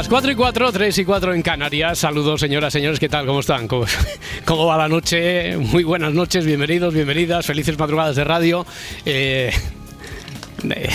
Las 4 y 4, 3 y 4 en Canarias. Saludos, señoras, señores, ¿qué tal? ¿Cómo están? ¿Cómo, cómo va la noche? Muy buenas noches, bienvenidos, bienvenidas, felices madrugadas de radio. Eh, eh,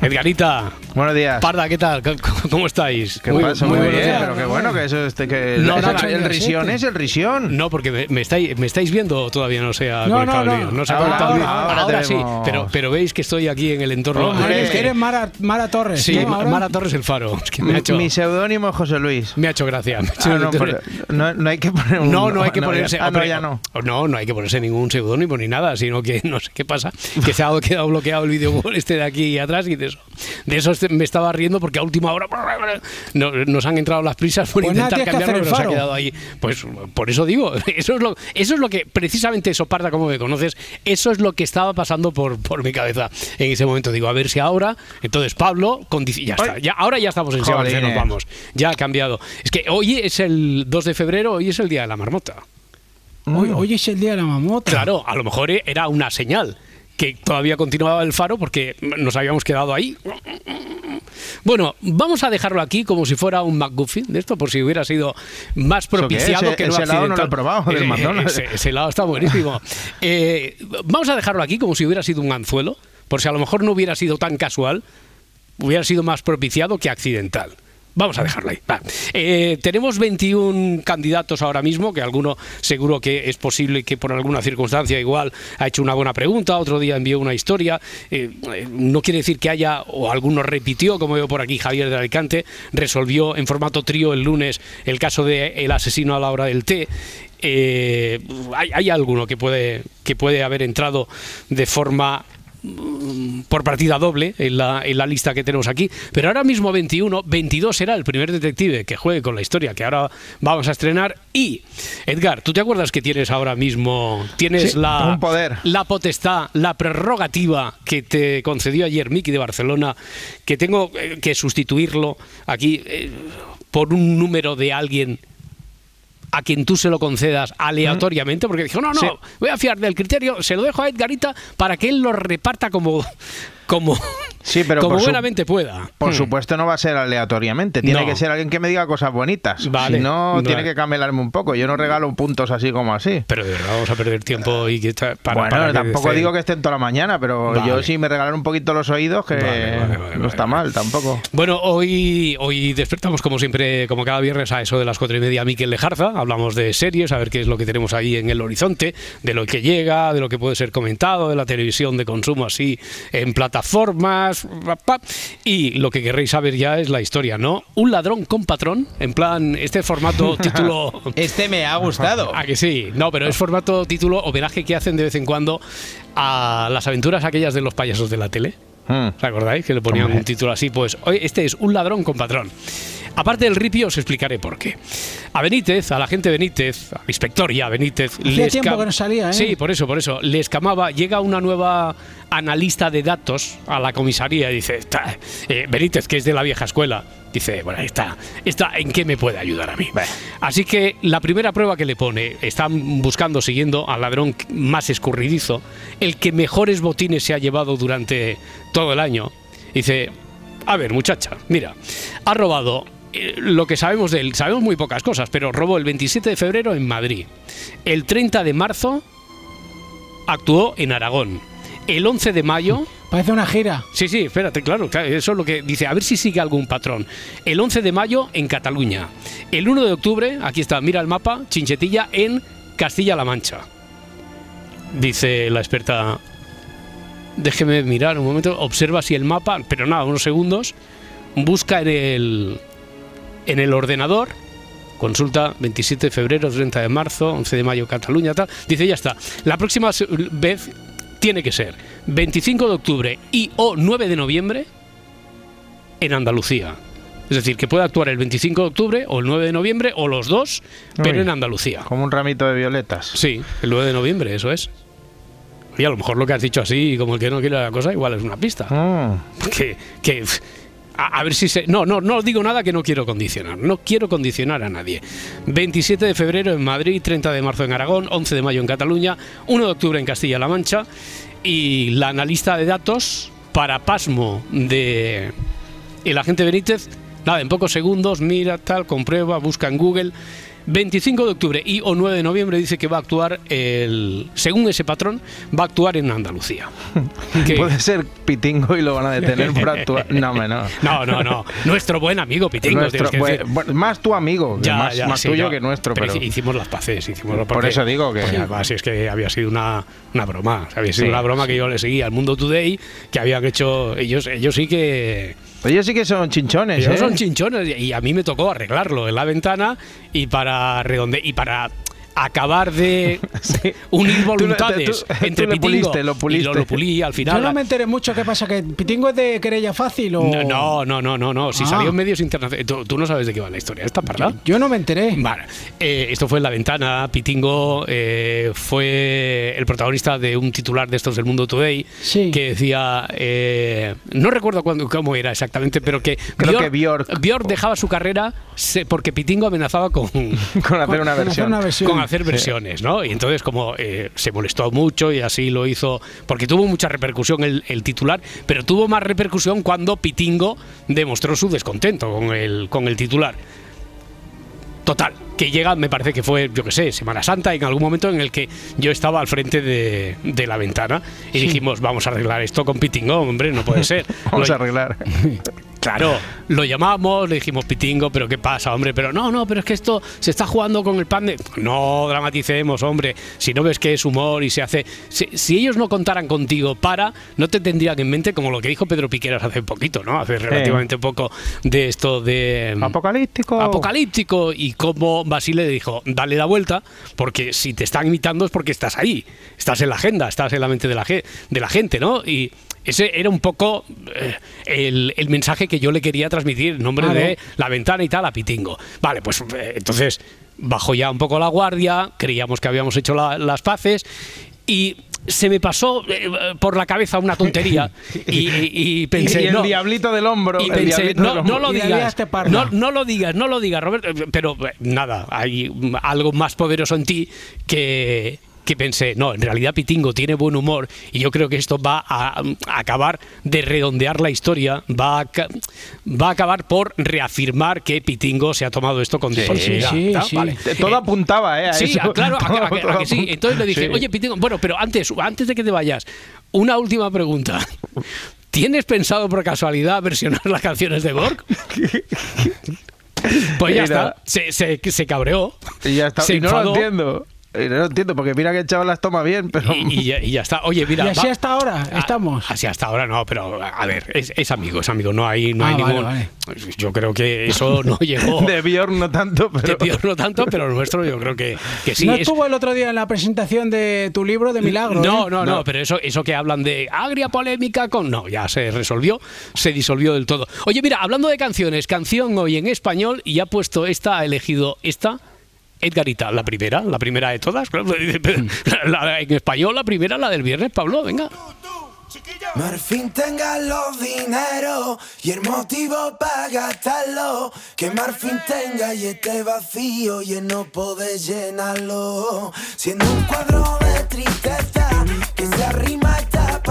Edgarita. Buenos días. Parda, ¿qué tal? ¿Cómo- ¿Cómo estáis? ¿Qué pasa? Muy, buenos bien, días. pero qué bueno que eso este que No, el, nada, el risión es el risión. No, porque me, me estáis, me estáis viendo o todavía no se ha No, conectado no, el no. No se ha Ahora, conectado el ahora, Ahora, ahora sí, pero, pero veis que estoy aquí en el entorno. Hombre. Eres, eres Mara, Mara Torres. Sí, ¿no? Mara Torres el Faro. Es que me ha hecho, Mi seudónimo es José Luis. me ha hecho gracia. me ha hecho- Ah, no, pero no, no hay que poner un No, no hay que ponerse. Ah, no, ya no. No, no hay que ponerse ningún seudónimo ni nada, sino que no sé qué pasa, que se ha quedado bloqueado el vídeo este de aquí atrás y de eso. De eso este- me estaba riendo porque a última hora no- nos han entrado las prisas por Pues intentar cambiarlo, pero se ha quedado ahí. Pues por eso digo, eso es lo, eso es lo que, precisamente eso, Parda, como me conoces, eso es lo que estaba pasando por, por mi cabeza en ese momento. Digo, a ver si ahora, entonces Pablo, con, ya está, ya, ahora ya estamos en Sebas, ya nos vamos, ya ha cambiado. Es que hoy es el 2 de febrero, hoy es el día de la marmota. Hoy, hoy es el día de la mamota. Claro, a lo mejor era una señal que todavía continuaba el faro porque nos habíamos quedado ahí. Bueno, vamos a dejarlo aquí como si fuera un McGuffin de esto, por si hubiera sido más propiciado Ese- que no ese helado no lo he accidental. probado, del Eh, McDonald's. Ese, ese helado está buenísimo. Eh, vamos a dejarlo aquí como si hubiera sido un anzuelo, por si a lo mejor no hubiera sido tan casual, hubiera sido más propiciado que accidental. Vamos a dejarlo ahí. Eh, tenemos 21 candidatos ahora mismo, que alguno seguro que es posible que por alguna circunstancia igual ha hecho una buena pregunta, otro día envió una historia. Eh, eh, no quiere decir que haya, o alguno repitió, como veo por aquí Javier de Alicante, resolvió en formato trío el lunes el caso de asesino a la hora del té. Hay, hay alguno que puede, que puede haber entrado de forma por partida doble en la, en la lista que tenemos aquí. Pero ahora mismo 21, 22 será el primer detective que juegue con la historia que ahora vamos a estrenar. Y, Edgar, ¿tú te acuerdas que tienes ahora mismo, tienes Sí, la, un poder. la potestad, la prerrogativa que te concedió ayer Miki de Barcelona, que tengo eh, que sustituirlo aquí eh, por un número de alguien a quien tú se lo concedas aleatoriamente, porque dijo, no, no, Sí. voy a fiar del criterio, se lo dejo a Edgarita para que él lo reparta como, como, Sí, pero como buenamente pueda. Por Hmm. supuesto no va a ser aleatoriamente, tiene No. que ser alguien que me diga cosas bonitas. Vale. Si no, tiene que camelarme un poco. Yo no regalo puntos así como así. Pero de verdad vamos a perder tiempo y que está- para, bueno, para tampoco digo que estén toda la mañana, pero Vale. yo sí me regalan un poquito los oídos, que Vale, no está mal tampoco. Bueno, hoy, hoy despertamos como siempre, como cada viernes a eso de las cuatro y media, Miquel Lejarza. Hablamos de series, a ver qué es lo que tenemos ahí en el horizonte, de lo que llega, de lo que puede ser comentado, de la televisión de consumo así en plataformas. Y lo que querréis saber ya es la historia, ¿no? Un ladrón con patrón, en plan, este formato título... Este me ha gustado. Ah, que sí. No, pero es formato título homenaje que hacen de vez en cuando a las aventuras aquellas de los payasos de la tele. Hmm. ¿Os acordáis? Que le ponían Hombre. un título así. Pues hoy este es un ladrón con patrón. Aparte del ripio, os explicaré por qué. A Benítez, a la gente Benítez, a la inspectoría Benítez. Hacía tiempo que no salía, ¿eh? Sí, por eso, por eso. Le escamaba. Llega una nueva analista de datos a la comisaría y dice: "Está, eh, Benítez, que es de la vieja escuela. Dice: Bueno, ahí está. está ¿En qué me puede ayudar a mí? Así que la primera prueba que le pone, están buscando, siguiendo al ladrón más escurridizo, el que mejores botines se ha llevado durante todo el año. Dice, a ver, muchacha, mira, ha robado eh, lo que sabemos de él, sabemos muy pocas cosas, pero robó el 27 de febrero en Madrid. El 30 de marzo actuó en Aragón. El 11 de mayo Parece una gira. Sí, sí, espérate, claro, claro, eso es lo que dice, a ver si sigue algún patrón. El 11 de mayo en Cataluña. El 1 de octubre, aquí está, mira el mapa, Chinchetilla en Castilla-La Mancha. Dice la experta, déjeme mirar un momento, observa si el mapa, pero nada, unos segundos, busca en el en el ordenador, consulta 27 de febrero, 30 de marzo, 11 de mayo Cataluña, tal, dice ya está. La próxima vez tiene que ser 25 de octubre y o 9 de noviembre en Andalucía. Es decir, que puede actuar el 25 de octubre o el 9 de noviembre o los dos, pero Uy. en Andalucía. Como un ramito de violetas. Sí, el 9 de noviembre, eso es. Y a lo mejor lo que has dicho así, como el que no quiere la cosa, igual es una pista. Mm. Que, a, ver si se... No, no, no digo nada que no quiero condicionar. No quiero condicionar a nadie. 27 de febrero en Madrid, 30 de marzo en Aragón, 11 de mayo en Cataluña, 1 de octubre en Castilla-La Mancha. Y la analista de datos, para pasmo de el agente Benítez, nada, en pocos segundos, mira, tal, comprueba, busca en Google. 25 de octubre y o 9 de noviembre dice que va a actuar el según ese patrón va a actuar en Andalucía. Que- Puede ser pitingo y lo van a detener por actuar. No, no. No, no, no. Nuestro buen amigo Pitingo. Nuestro- que bueno, decir. bueno, más tu amigo, Ya, más, ya, más sí, tuyo no. que nuestro, pero, hici- hicimos las paces, hicimos las por eso digo que Porque además es que había sido una, una broma. había sido Sí. una broma que yo le seguía al Mundo Today, que habían hecho. Ellos, ellos sí que. Ellos sí que son chinchones, Ellos ¿eh? son chinchones y a mí me tocó arreglarlo en la ventana y para redonde y para acabar de unir Tú voluntades tú- tú entre lo Pitingo puliste, lo y lo, lo pulí al final. Yo no me enteré mucho qué pasa, que Pitingo es de querella fácil o... No, no, no, no, no. Si Ah. salió en medios internacionales. ¿Tú, tú no sabes de qué va la historia. ¿Está parada? Yo no me enteré. Vale, eh, esto fue en la ventana. Pitingo eh, fue el protagonista de un titular de estos del Mundo Today Sí. que decía, eh, no recuerdo cuándo, cómo era exactamente, pero que Creo que Bjork. Bjork dejaba su carrera se- porque Pitingo amenazaba con, Con hacer una Con hacer versión. una versión. con hacer versiones, ¿no? Y entonces como eh, se molestó mucho y así lo hizo, porque tuvo mucha repercusión el, el titular, pero tuvo más repercusión cuando Pitingo demostró su descontento con el, con el titular. Total, que llega, me parece que fue, yo qué sé, Semana Santa, en algún momento en el que yo estaba al frente de, de la ventana y dijimos, vamos a arreglar esto con Pitingo, hombre, no puede ser. Vamos Lo- a arreglar. Claro, lo llamamos, le dijimos Pitingo, pero ¿qué pasa, hombre? Pero no, no, pero es que esto se está jugando con el pan de... No dramaticemos, hombre. Si no ves que es humor y se hace... Si, si ellos no contaran contigo para, no te tendrían en mente como lo que dijo Pedro Piqueras hace poquito, ¿no? Hace relativamente poco de esto de... Apocalíptico. Apocalíptico y cómo Basile dijo, dale la vuelta, porque si te están imitando es porque estás ahí, estás en la agenda, estás en la mente de la, de la gente, ¿no? Y ese era un poco eh, el, el mensaje que yo le quería transmitir en nombre Claro. de la ventana y tal a Pitingo. Vale, pues eh, entonces bajó ya un poco la guardia, creíamos que habíamos hecho la- las paces y se me pasó eh, por la cabeza una tontería y, y- y pensé y el no, diablito del hombro. y pensé, diablito no, del hombro. no lo digas, no, no lo digas, no lo digas, Roberto, eh, pero nada, hay mm, algo más poderoso en ti que que pensé, no, en realidad Pitingo tiene buen humor y yo creo que esto va a, a acabar de redondear la historia, va a, va a acabar por reafirmar que Pitingo se ha tomado esto con disponibilidad. sí, sí. Vale. Eh, Todo apuntaba, ¿eh? A Sí, eso. claro, a que- sí. Entonces le dije, Sí. oye, Pitingo, bueno, pero antes, antes de que te vayas, una última pregunta. ¿Tienes pensado por casualidad versionar las canciones de Borg? Pues ya está, se, se, se cabreó. Y ya está. Se y no lo entiendo. Y no lo entiendo, porque mira que el chaval las toma bien, pero. Y, y ya, y ya está. Oye, mira. Y así va- hasta ahora Ah, estamos. Así hasta ahora no, pero a ver, es, es amigo, es amigo, no hay, no Ah, hay vale, ningún. vale. Yo creo que eso no llegó. De Bjorn no tanto, de pero. Pior no tanto, pero el nuestro yo creo que, que sí. no es- estuvo el otro día en la presentación de tu libro de Milagro. No, ¿eh? no, no, No. pero eso, eso que hablan de agria polémica con. No, ya se resolvió, se disolvió del todo. Oye, mira, hablando de canciones, canción hoy en español y ha puesto esta, ha elegido esta. Edgarita, la primera, la primera de todas. la- en español, la primera, la del viernes, Pablo, venga. Marfin tenga los dineros y el motivo para gastarlo. Que Marfin tenga y esté vacío y él no puede llenarlo. Siendo un cuadro de tristeza que se arrima a esta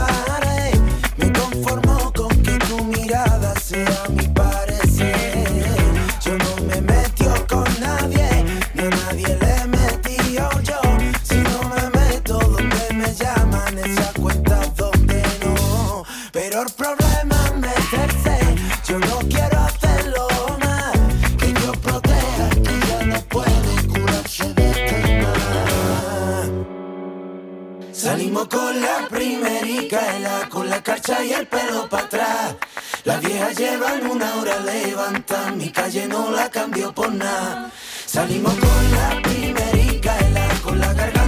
Salimos con la primerica, con la carcha y el pelo para atrás. Las viejas llevan una hora levanta, mi calle no la cambio por nada. Salimos con la primerica, con la garganta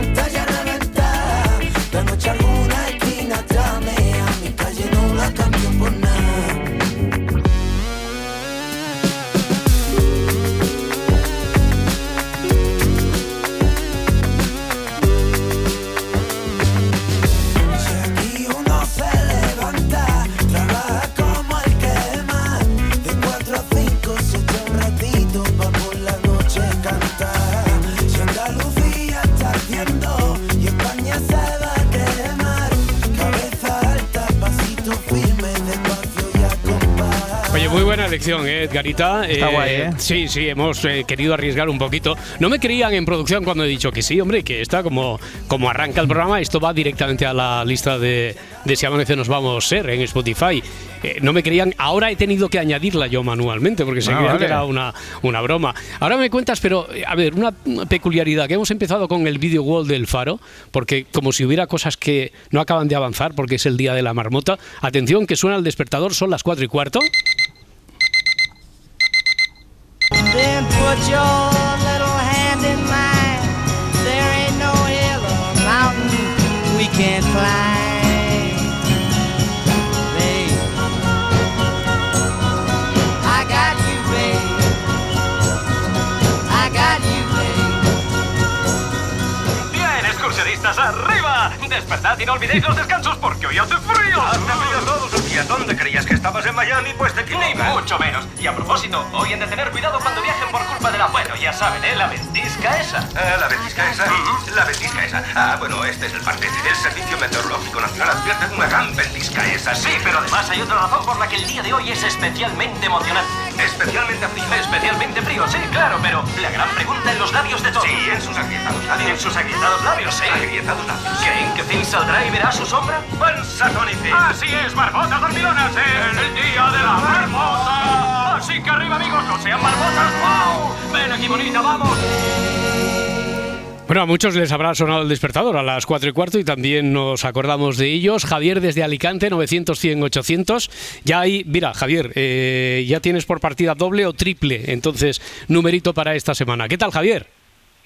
Edgarita. Está guay, ¿eh? Sí, sí, hemos eh, querido arriesgar un poquito. No me creían en producción cuando he dicho que sí, hombre, que está como, como arranca el programa, esto va directamente a la lista de, de Si Amanece Nos Vamos a Ser en Spotify. Eh, no me creían, ahora he tenido que añadirla yo manualmente porque se Ah, creían que vale. era una, una broma. Ahora me cuentas, pero eh, a ver, una peculiaridad, que hemos empezado con el video wall del faro, porque como si hubiera cosas que no acaban de avanzar porque es el día de la marmota. Atención, que suena el despertador, son las cuatro y cuarto. Then put your little hand in mine. There ain't no hill or mountain we can't climb. Babe, I got you, babe. I got you, babe. Bien, excursionistas, arriba. Despertad y no olvidéis los descansos porque hoy hace frío. Hace frío todos días. ¿Dónde creías que estabas en Miami? Pues te equivocas. Ni mucho menos. Y a propósito, hoy han de tener cuidado cuando viajen por culpa de la... Bueno, ya saben, ¿eh? La ventisca esa. Ah, la ventisca esa. La ventisca esa. Ah, bueno, este es el parte. El Servicio Meteorológico Nacional advierte de una gran ventisca esa. Sí, pero además hay otra razón por la que el día de hoy es especialmente emocionante. Especialmente frío. Especialmente frío, sí, claro, pero la gran pregunta en los labios de todos. Sí, en sus agrietados labios. En sus agrietados labios, sí. Agrietados labios. ¿Creen que Finn saldrá y verá su sombra? Panza Tonife. Así es, marmotas el día de la. Así que arriba, amigos, no sean. ¡Wow! Ven aquí, bonita, vamos. Bueno, a muchos les habrá sonado el despertador a las 4 y cuarto y también nos acordamos de ellos. Javier desde Alicante, 900, 100, 800. Ya hay, mira, Javier, eh, ya tienes por partida doble o triple, entonces, numerito para esta semana. ¿Qué tal, Javier?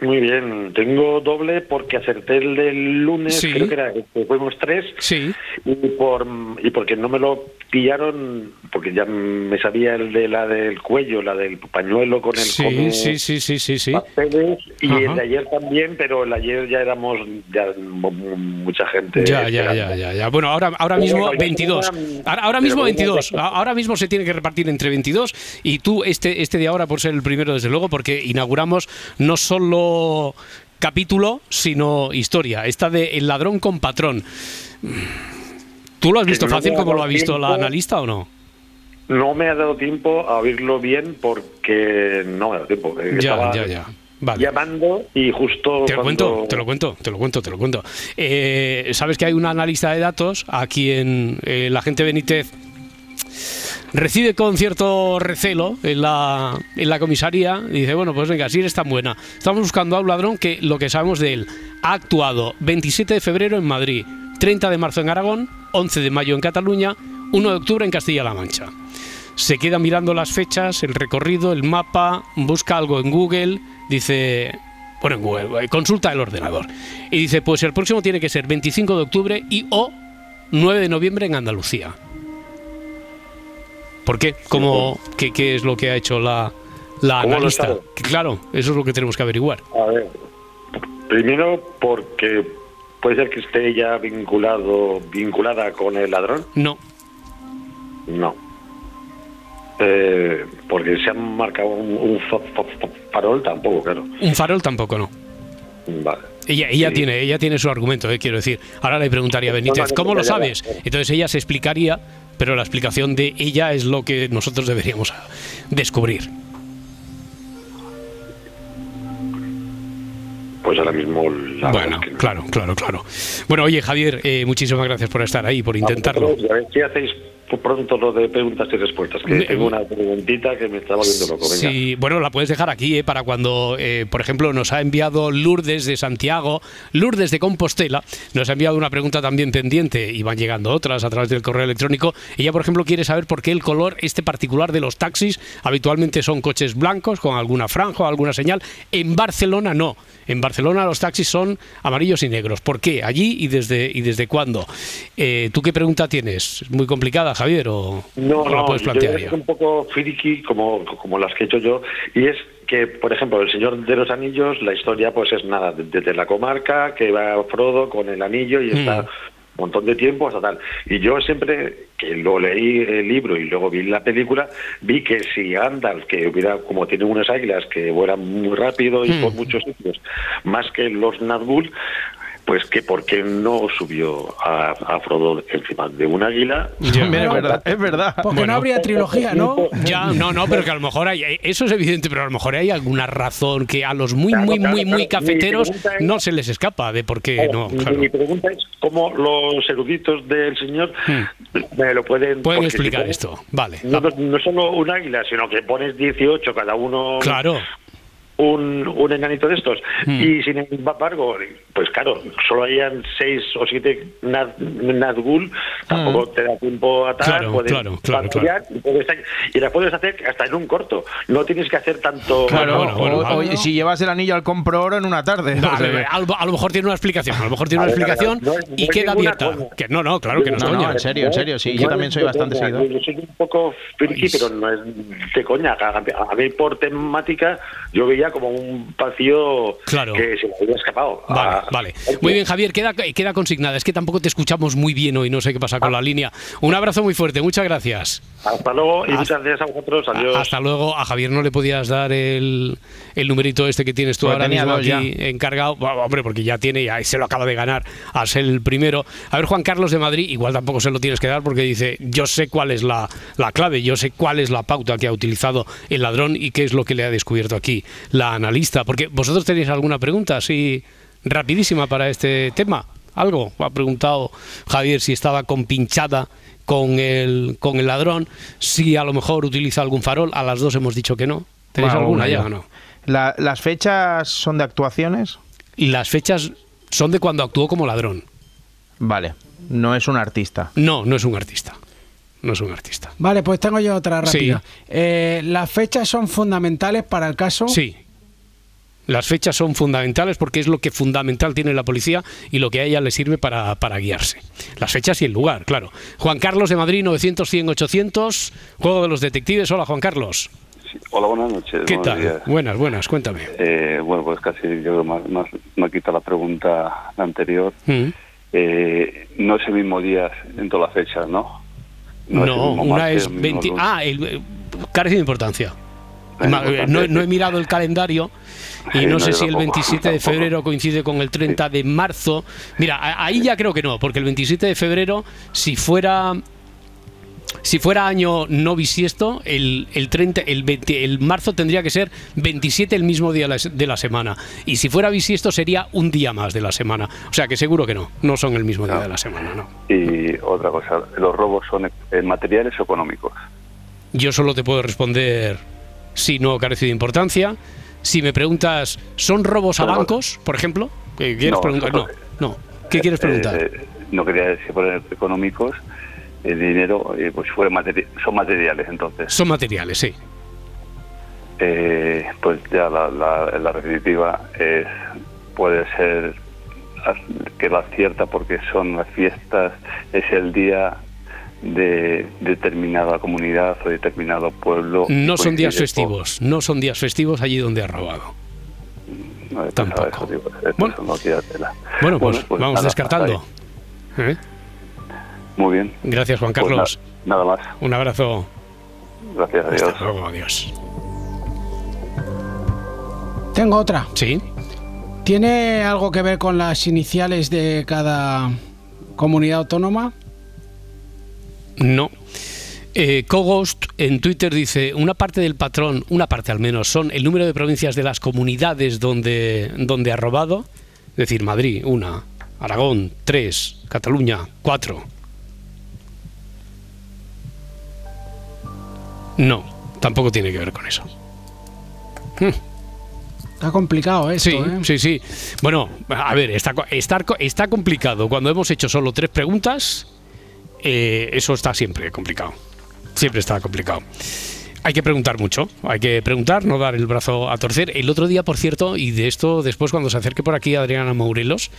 Muy bien, tengo doble porque acerté el del lunes, Sí. creo que era que fuimos tres, Sí. y por y porque no me lo pillaron, porque ya me sabía el de la del cuello, la del pañuelo con el Sí, como sí, sí, sí, sí, sí. papeles, y Ajá. el de ayer también, pero el de ayer ya éramos ya mu- mu- mucha gente. Ya, ya, ya, ya, ya. Bueno, ahora, ahora mismo bueno, ya 22. tengo una- Ahora, ahora mismo bueno, 22. ya- Ahora mismo se tiene que repartir entre 22 y tú este, este de ahora por ser el primero, desde luego, porque inauguramos no solo capítulo, sino historia. Esta de El ladrón con patrón. ¿Tú lo has visto fácil como lo ha visto la analista o no? No me ha dado tiempo a oírlo bien porque no me ha dado tiempo. eh, Ya, ya, ya. Vale. Llamando y justo Te lo cuando- cuento, te lo cuento, te lo cuento, te lo cuento. Eh, Sabes que hay una analista de datos a quien eh, la gente Benítez recibe con cierto recelo en la, en la comisaría y dice, bueno, pues venga, si eres tan buena. Estamos buscando a un ladrón que lo que sabemos de él ha actuado 27 de febrero en Madrid, 30 de marzo en Aragón, 11 de mayo en Cataluña, 1 de octubre en Castilla-La Mancha. Se queda mirando las fechas, el recorrido, el mapa, busca algo en Google, dice, bueno, en Google, eh, consulta el ordenador. Y dice, pues el próximo tiene que ser 25 de octubre y o 9 de noviembre en Andalucía. ¿Por qué? ¿Cómo, qué, qué es lo que ha hecho la, la ¿Cómo lo analista? Claro, eso es lo que tenemos que averiguar. A ver, primero porque puede ser que esté ya vinculado, vinculada con el ladrón. No, No. Eh, porque se han marcado un, un fa- fa- fa- farol tampoco, claro. un farol tampoco no. Vale. Ella, ella Sí. tiene, ella tiene su argumento, eh, quiero decir. Ahora le preguntaría a Benítez, ¿cómo lo sabes? Entonces ella se explicaría, pero la explicación de ella es lo que nosotros deberíamos descubrir. Pues ahora mismo la Bueno, es que no. claro, claro, claro. Bueno, oye Javier, eh, muchísimas gracias por estar ahí, por intentarlo. si hacéis por pronto lo de preguntas y respuestas, que tengo una preguntita que me está volviendo loco. Venga. Sí, bueno, la puedes dejar aquí, ¿eh? para cuando, eh, por ejemplo, nos ha enviado Lourdes de Santiago, Lourdes de Compostela, nos ha enviado una pregunta también pendiente y van llegando otras a través del correo electrónico. Ella, por ejemplo, quiere saber por qué el color este particular de los taxis habitualmente son coches blancos con alguna franja o alguna señal. En Barcelona no. En Barcelona los taxis son amarillos y negros. ¿Por qué? Allí y desde y desde cuándo. Eh, ¿Tú qué pregunta tienes? ¿Es muy complicada, Javier? ¿O, No, la no, puedes yo plantear es un poco friki como, como las que he hecho yo, y es que, por ejemplo, El Señor de los Anillos, la historia pues es nada, de- desde la comarca, que va Frodo con el anillo y está Mm. un montón de tiempo hasta tal. Y yo siempre, que lo leí el libro y luego vi la película, vi que si Gandalf, que hubiera, como tiene unas águilas que vuelan muy rápido y Mm. por muchos sitios, más que los Nazgûl, pues que por qué no subió a, a Frodo encima de un águila. Es verdad, es verdad. Porque Bueno. no habría trilogía, ¿no? Ya, no, no, pero que a lo mejor hay, eso es evidente, pero a lo mejor hay alguna razón que a los muy, Claro, muy, claro, muy, muy cafeteros es- no se les escapa de por qué no. mi- claro. Mi pregunta es cómo los eruditos del señor me lo pueden... Pueden si explicar pones- esto, vale. No, no, no solo un águila, sino que pones 18 cada uno Claro. Un, un enanito de estos. Hmm. Y sin embargo, pues claro, solo hayan 6 o 7 Naz- Nazgûl, tampoco te da tiempo a tal, Hmm. Claro, puedes claro, claro, patrullar Y, puedes- y la puedes hacer hasta en un corto. No tienes que hacer tanto... Claro, bueno, bueno, o- bueno. o si llevas el anillo al compro oro en una tarde. No, a, ver, a lo- a mejor tiene una explicación, a lo mejor tiene una A ver, a ver, explicación no no y queda abierta. Que no, no, claro que no No, no, en serio, en serio, sí, yo también soy bastante seguidor. Yo soy un poco friki, pero no es de coña. A, a mí por temática yo veía como un vacío Claro. que se me había escapado. Vale, Ah, vale. Muy bien, Javier, queda, queda consignada. Es que tampoco te escuchamos muy bien hoy, no sé qué pasa con la línea. Un abrazo muy fuerte, muchas gracias. Hasta luego y Hasta- muchas gracias a vosotros. Adiós. Hasta luego. A Javier no le podías dar el, el numerito este que tienes tú Pues ahora mismo aquí encargado. Bueno, hombre, porque ya tiene, ya se lo acaba de ganar a ser el primero. A ver, Juan Carlos de Madrid, igual tampoco se lo tienes que dar porque dice, yo sé cuál es la, la clave, yo sé cuál es la pauta que ha utilizado el ladrón y qué es lo que le ha descubierto aquí la analista. Porque vosotros tenéis alguna pregunta así rapidísima para este tema. Algo, ha preguntado Javier si estaba compinchada con el, con el ladrón, si a lo mejor utiliza algún farol, a las dos hemos dicho que no. ¿Tenéis Bueno, alguna una ya o no? La- ¿Las fechas son de actuaciones? Y las fechas son de cuando actuó como ladrón. Vale, no es un artista. No, no es un artista. No es un artista. Vale, pues tengo yo otra rápida. Sí. Eh, ¿Las fechas son fundamentales para el caso? Sí. Las fechas son fundamentales porque es lo que fundamental tiene la policía y lo que a ella le sirve para, para guiarse. Las fechas y el lugar, claro. Juan Carlos de Madrid, 900, 100, 800. Juego de los detectives. Hola, Juan Carlos. Hola, buenas noches. ¿Qué tal? días. Buenas, buenas, cuéntame. Eh, bueno, pues casi yo creo más, más me quita la pregunta anterior. Mm. Eh, no es el mismo día en todas las fechas, ¿no? No, es una martes, es el mismo 20. lunes. Ah, el, eh, carece de importancia. Importancia, No, no he mirado el calendario y Sí, no no, sé si el tampoco, 27 de febrero coincide con el 30 de marzo. Mira, ahí ya creo que no, porque el 27 de febrero, si fuera si fuera año no bisiesto, el, el 30, el, 20 el marzo tendría que ser 27 el mismo día de la- semana. Y si fuera bisiesto sería un día más de la semana. O sea que seguro que no, no son el mismo día de la semana, no. Y otra cosa, ¿los robos son eh, materiales o económicos? Yo solo te puedo responder si no carece de importancia. Si me preguntas, ¿son robos a bancos, por ejemplo? ¿Qué ¿Quieres No, preguntar? No, no. ¿Qué quieres preguntar? Eh, eh, no quería decir poner económicos, el dinero, eh, pues materi- son materiales entonces. Son materiales, sí. Eh, pues ya la, la, la definitiva es, puede ser que la cierta porque son las fiestas, es el día de determinada comunidad o determinado pueblo. No son días festivos, no son días festivos allí donde ha robado. No, Tampoco. eso, Bueno. es una tira tela. Bueno, pues, pues vamos nada, descartando. ¿Eh? Muy bien. Gracias, Juan Pues Carlos. na- nada más. Un abrazo. Gracias, adiós. Hasta luego, adiós. Tengo otra. Sí. ¿Tiene algo que ver con las iniciales de cada comunidad autónoma? No. Eh, Coghost en Twitter dice, una parte del patrón, una parte al menos, son el número de provincias de las comunidades donde, donde ha robado. Es decir, Madrid, una, Aragón, tres, Cataluña, cuatro. No, tampoco tiene que ver con eso. Hmm. Está complicado esto, Sí, ¿eh? sí, sí. Bueno, a ver, está, está, está complicado. Cuando hemos hecho solo tres preguntas, eh, eso está siempre complicado. Siempre está complicado. Hay que preguntar mucho, hay que preguntar, no dar el brazo a torcer. El otro día, por cierto, y de esto después cuando se acerque por aquí Adriana Mourelos,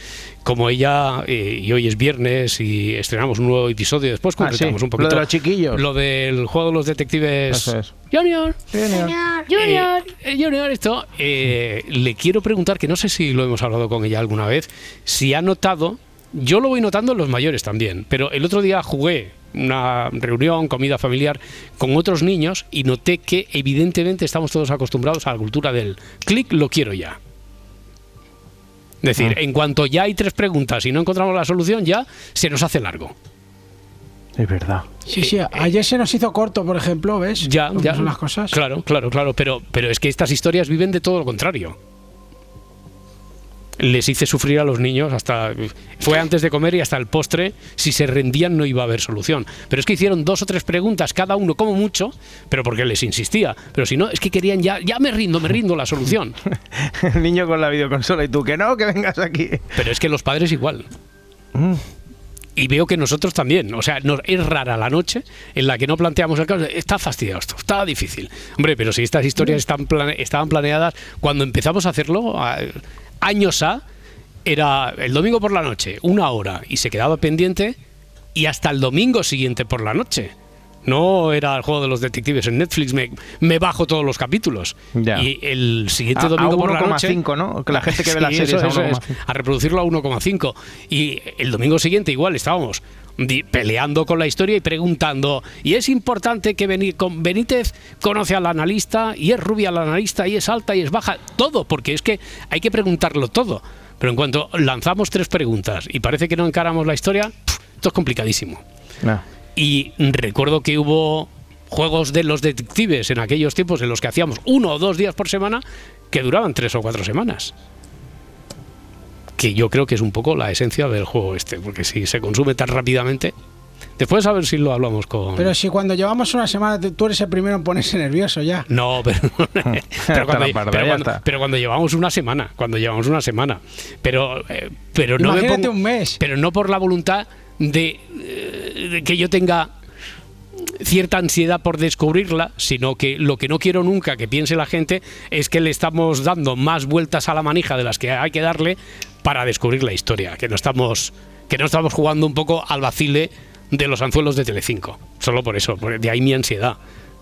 como ella, eh, y hoy es viernes y estrenamos un nuevo episodio, después Ah, concretamos sí, un poquito lo de los chiquillos. lo del juego de los detectives es. Junior. Junior. Junior, eh, Junior, esto, eh, le quiero preguntar, que no sé si lo hemos hablado con ella alguna vez, si ha notado, yo lo voy notando en los mayores también, pero el otro día jugué una reunión, comida familiar con otros niños y noté que evidentemente estamos todos acostumbrados a la cultura del clic, lo quiero ya. Es decir, Ah. en cuanto ya hay tres preguntas y no encontramos la solución, ya se nos hace largo. Es verdad. Sí, sí. Ayer se nos hizo corto, por ejemplo, ¿ves? Ya, ya. son las cosas. Claro, claro, claro. Pero, pero es que estas historias viven de todo lo contrario. Les hice sufrir a los niños hasta. Fue antes de comer y hasta el postre. Si se rendían, no iba a haber solución. Pero es que hicieron dos o tres preguntas, cada uno como mucho, pero porque les insistía. Pero si no, es que querían ya. Ya me rindo, me rindo la solución. El niño con la videoconsola y tú que no, que vengas aquí. Pero es que los padres igual. Y veo que nosotros también. O sea, es rara la noche en la que no planteamos el caso. Está fastidiado esto, está difícil. Hombre, pero si estas historias están plane- estaban planeadas cuando empezamos a hacerlo, a- años A, era el domingo por la noche, una hora, y se quedaba pendiente, y hasta el domingo siguiente por la noche. No era el juego de los detectives en Netflix, me, me bajo todos los capítulos. Ya. Y el siguiente A- a domingo por la noche. 1,5, ¿no? Que la gente que ve las Sí, series eso- a eso es, 1,5. a reproducirlo a 1,5. Y el domingo siguiente igual estábamos peleando con la historia y preguntando, y es importante que Benítez conoce al analista, y es rubia la analista, y es alta, y es baja, todo, porque es que hay que preguntarlo todo. Pero en cuanto lanzamos tres preguntas y parece que no encaramos la historia, esto es complicadísimo. No. Y recuerdo que hubo juegos de los detectives en aquellos tiempos en los que hacíamos uno o dos días por semana que duraban tres o cuatro semanas. Que yo creo que es un poco la esencia del juego este, porque si se consume tan rápidamente. Después a ver si lo hablamos con. Pero si cuando llevamos una semana tú eres el primero en ponerse nervioso ya. No, pero, pero, cuando, pero pero llevamos una semana, cuando llevamos una semana, pero, eh, pero no me Imagínate pongo- un mes. pero no por la voluntad de, eh, de que yo tenga cierta ansiedad por descubrirla, sino que lo que no quiero nunca que piense la gente es que le estamos dando más vueltas a la manija de las que hay que darle para descubrir la historia, que no estamos que no estamos jugando un poco al vacile de los anzuelos de Telecinco, solo por eso, de ahí mi ansiedad,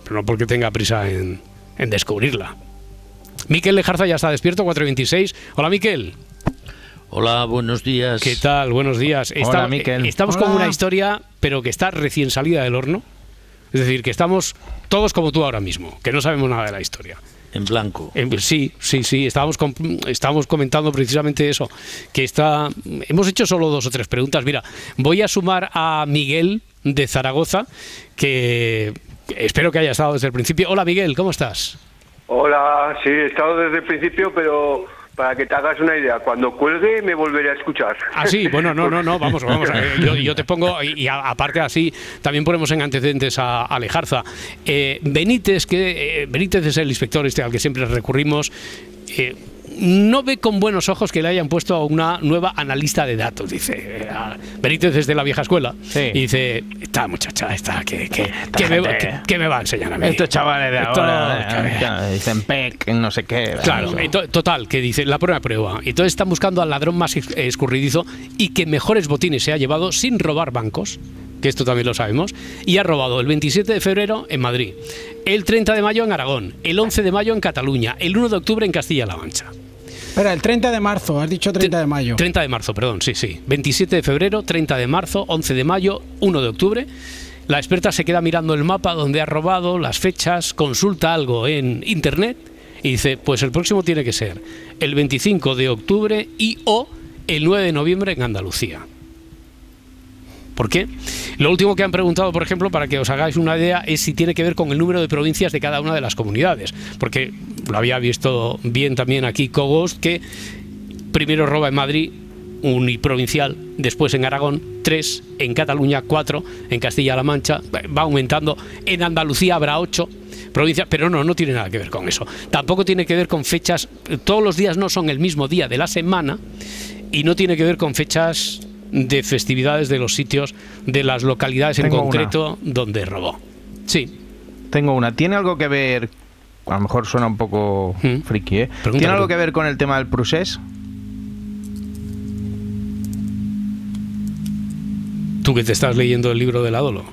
pero no porque tenga prisa en, en descubrirla. Miquel Lejarza ya está despierto, 4.26. Hola Miquel. Hola, buenos días. ¿Qué tal? Buenos días. Hola, Miquel. Estamos con una historia, pero que está recién salida del horno. Es decir, que estamos todos como tú ahora mismo, que no sabemos nada de la historia. En blanco. Eh, sí, sí, sí, estábamos, com- estábamos comentando precisamente eso, que está, hemos hecho solo dos o tres preguntas. Mira, voy a sumar a Miguel de Zaragoza, que espero que haya estado desde el principio. Hola Miguel, ¿cómo estás? Hola, sí, he estado desde el principio, pero para que te hagas una idea, cuando cuelgue me volveré a escuchar. Ah, sí, bueno, no, no, no, vamos, vamos. eh, Yo, yo te pongo, y, y a- aparte así, también ponemos en antecedentes a, Alejarza. Eh, Benítez, que eh, Benítez es el inspector este al que siempre recurrimos, no ve con buenos ojos que le hayan puesto a una nueva analista de datos. Dice, Benítez es de la vieja escuela. Sí. Y dice, esta muchacha, esta, que, que, que me, que- que me va a enseñar a mí. Estos chavales de Esto- ahora eh, dicen PEC, no sé qué. Claro, total, que dice la prueba prueba. Y entonces están buscando al ladrón más escurridizo y que mejores botines se ha llevado sin robar bancos, que esto también lo sabemos, y ha robado el 27 de febrero en Madrid, el 30 de mayo en Aragón, el 11 de mayo en Cataluña, el 1 de octubre en Castilla-La Mancha. Espera, el 30 de marzo, has dicho 30 de mayo. 30 de marzo, perdón, sí, sí. 27 de febrero, 30 de marzo, 11 de mayo, 1 de octubre. La experta se queda mirando el mapa donde ha robado, las fechas, consulta algo en internet y dice, pues el próximo tiene que ser el 25 de octubre y o el 9 de noviembre en Andalucía. ¿Por qué? Lo último que han preguntado, por ejemplo, para que os hagáis una idea, es si tiene que ver con el número de provincias de cada una de las comunidades. Porque lo había visto bien también aquí Cogos, que primero roba en Madrid, uniprovincial, después en Aragón, tres, en Cataluña, cuatro, en Castilla-La Mancha, va aumentando, en Andalucía habrá ocho, provincia, pero no, no tiene nada que ver con eso. Tampoco tiene que ver con fechas, todos los días no son el mismo día de la semana y no tiene que ver con fechas de festividades de los sitios, de las localidades en concreto donde robó. Sí. Tengo una. ¿Tiene algo que ver? A lo mejor suena un poco friki, ¿eh? ¿Tiene algo tú. que ver con el tema del procés? Tú que te estás leyendo el libro del Adolo.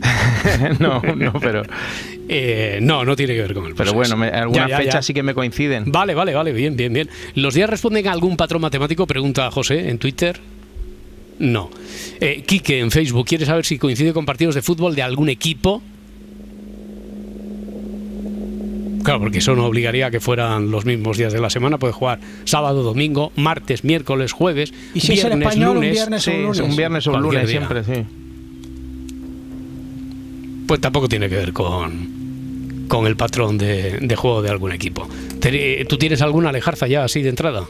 no, no, pero. Eh, no, no tiene que ver con el Pero proceso. bueno, me- algunas Ya, ya, fechas ya. sí que me coinciden. Vale, vale, vale, bien, bien, bien. ¿Los días responden a algún patrón matemático? Pregunta José en Twitter. No. Eh, Quique en Facebook quiere saber si coincide con partidos de fútbol de algún equipo. Claro, porque eso no obligaría a que fueran los mismos días de la semana. Puede jugar sábado, domingo, martes, miércoles, jueves. Y si es el viernes, español, un lunes. viernes o un Sí, lunes. un viernes o un lunes día. siempre, sí. Pues tampoco tiene que ver con, con el patrón de, de juego de algún equipo. ¿Tú tienes alguna alejarza ya así de entrada?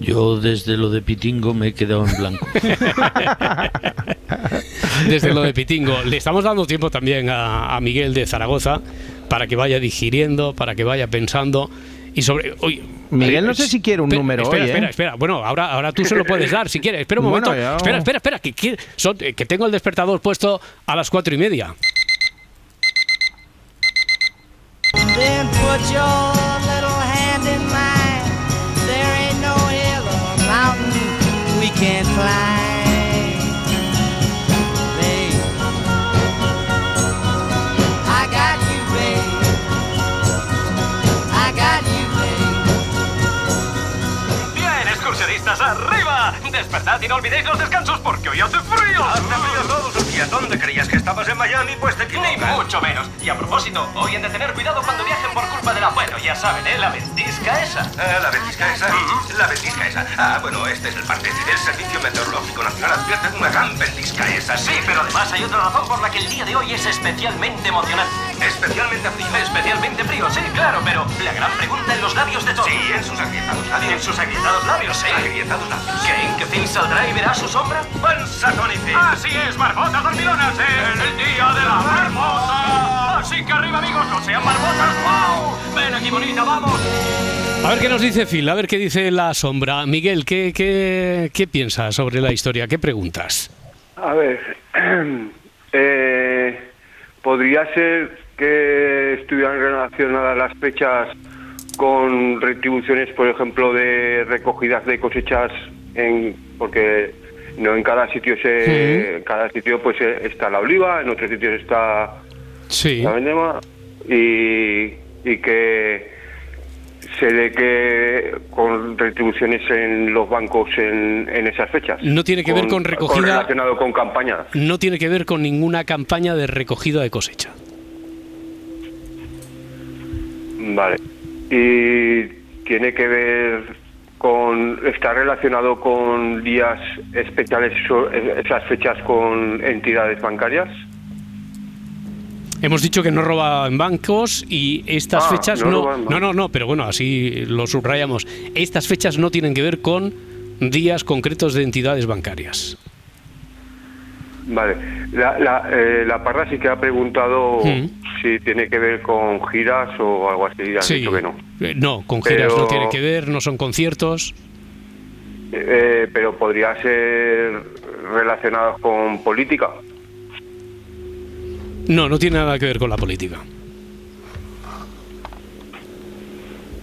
Yo desde lo de Pitingo me he quedado en blanco. Desde lo de Pitingo. Le estamos dando tiempo también a, a Miguel de Zaragoza para que vaya digiriendo, para que vaya pensando. Y sobre. Oye, Miguel, eh, no sé si quiere un espera, número espera, hoy, ¿eh? Espera, espera. Bueno, ahora, ahora tú se lo puedes dar si quieres. Espera un Bueno, momento. ya- Espera, espera, espera. Que, que, son- eh, que tengo el despertador puesto a las cuatro y media. Then put your climb. Babe, I got you, babe. I got you, babe. Bien, excursionistas, arriba. Despertad y no olvidéis los descansos porque hoy hace frío. Hace frío todos días. ¿Dónde creías que estabas en Miami? Pues te equivocas. Ni mucho menos. Y a propósito, hoy han de tener cuidado cuando viajen por culpa de la... Bueno, ya saben, ¿eh? La ventisca esa. Ah, la ventisca esa. La ventisca esa. Ah, bueno, este es el parte. El Servicio Meteorológico Nacional advierte de una gran ventisca esa. Sí, pero además hay otra razón por la que el día de hoy es especialmente emocionante. Especialmente frío. Especialmente frío, sí, claro, pero la gran pregunta en los labios de todos. Sí, en sus agrietados labios. En sus agrietados labios, sí. Agrietados labios. ¿Creen que Finn saldrá y verá su sombra? Panza Tony. Así es, marmotas dormilonas, en el día de la marmota. Así que arriba, amigos, no sean marmotas, ¡wow! Ven aquí, bonita, vamos. A ver qué nos dice Phil, a ver qué dice la sombra. Miguel, ¿qué, qué, qué piensas sobre la historia? ¿Qué preguntas? A ver, eh, podría ser que estuvieran relacionadas las fechas con retribuciones, por ejemplo, de recogidas de cosechas, en, porque no en cada sitio se, en cada sitio pues eh, está la oliva, en otros sitios está Sí. la vendema y, y que se ve que con retribuciones en los bancos en, en esas fechas. No tiene que ver con recogida- relacionado con campañas. No tiene que ver con ninguna campaña de recogida de cosecha. Vale. Y tiene que ver con. Está relacionado con días especiales, so- esas fechas con entidades bancarias. Hemos dicho que no roba en bancos y estas Ah, fechas no No, no, no, pero bueno, así lo subrayamos. Estas fechas no tienen que ver con días concretos de entidades bancarias. Vale. La, la, eh, la parra sí que ha preguntado Mm. si tiene que ver con giras o algo así. Han Sí. dicho que no. Eh, No, con giras no tiene que ver, no son conciertos. Eh, pero podría ser relacionado con política. No, no tiene nada que ver con la política.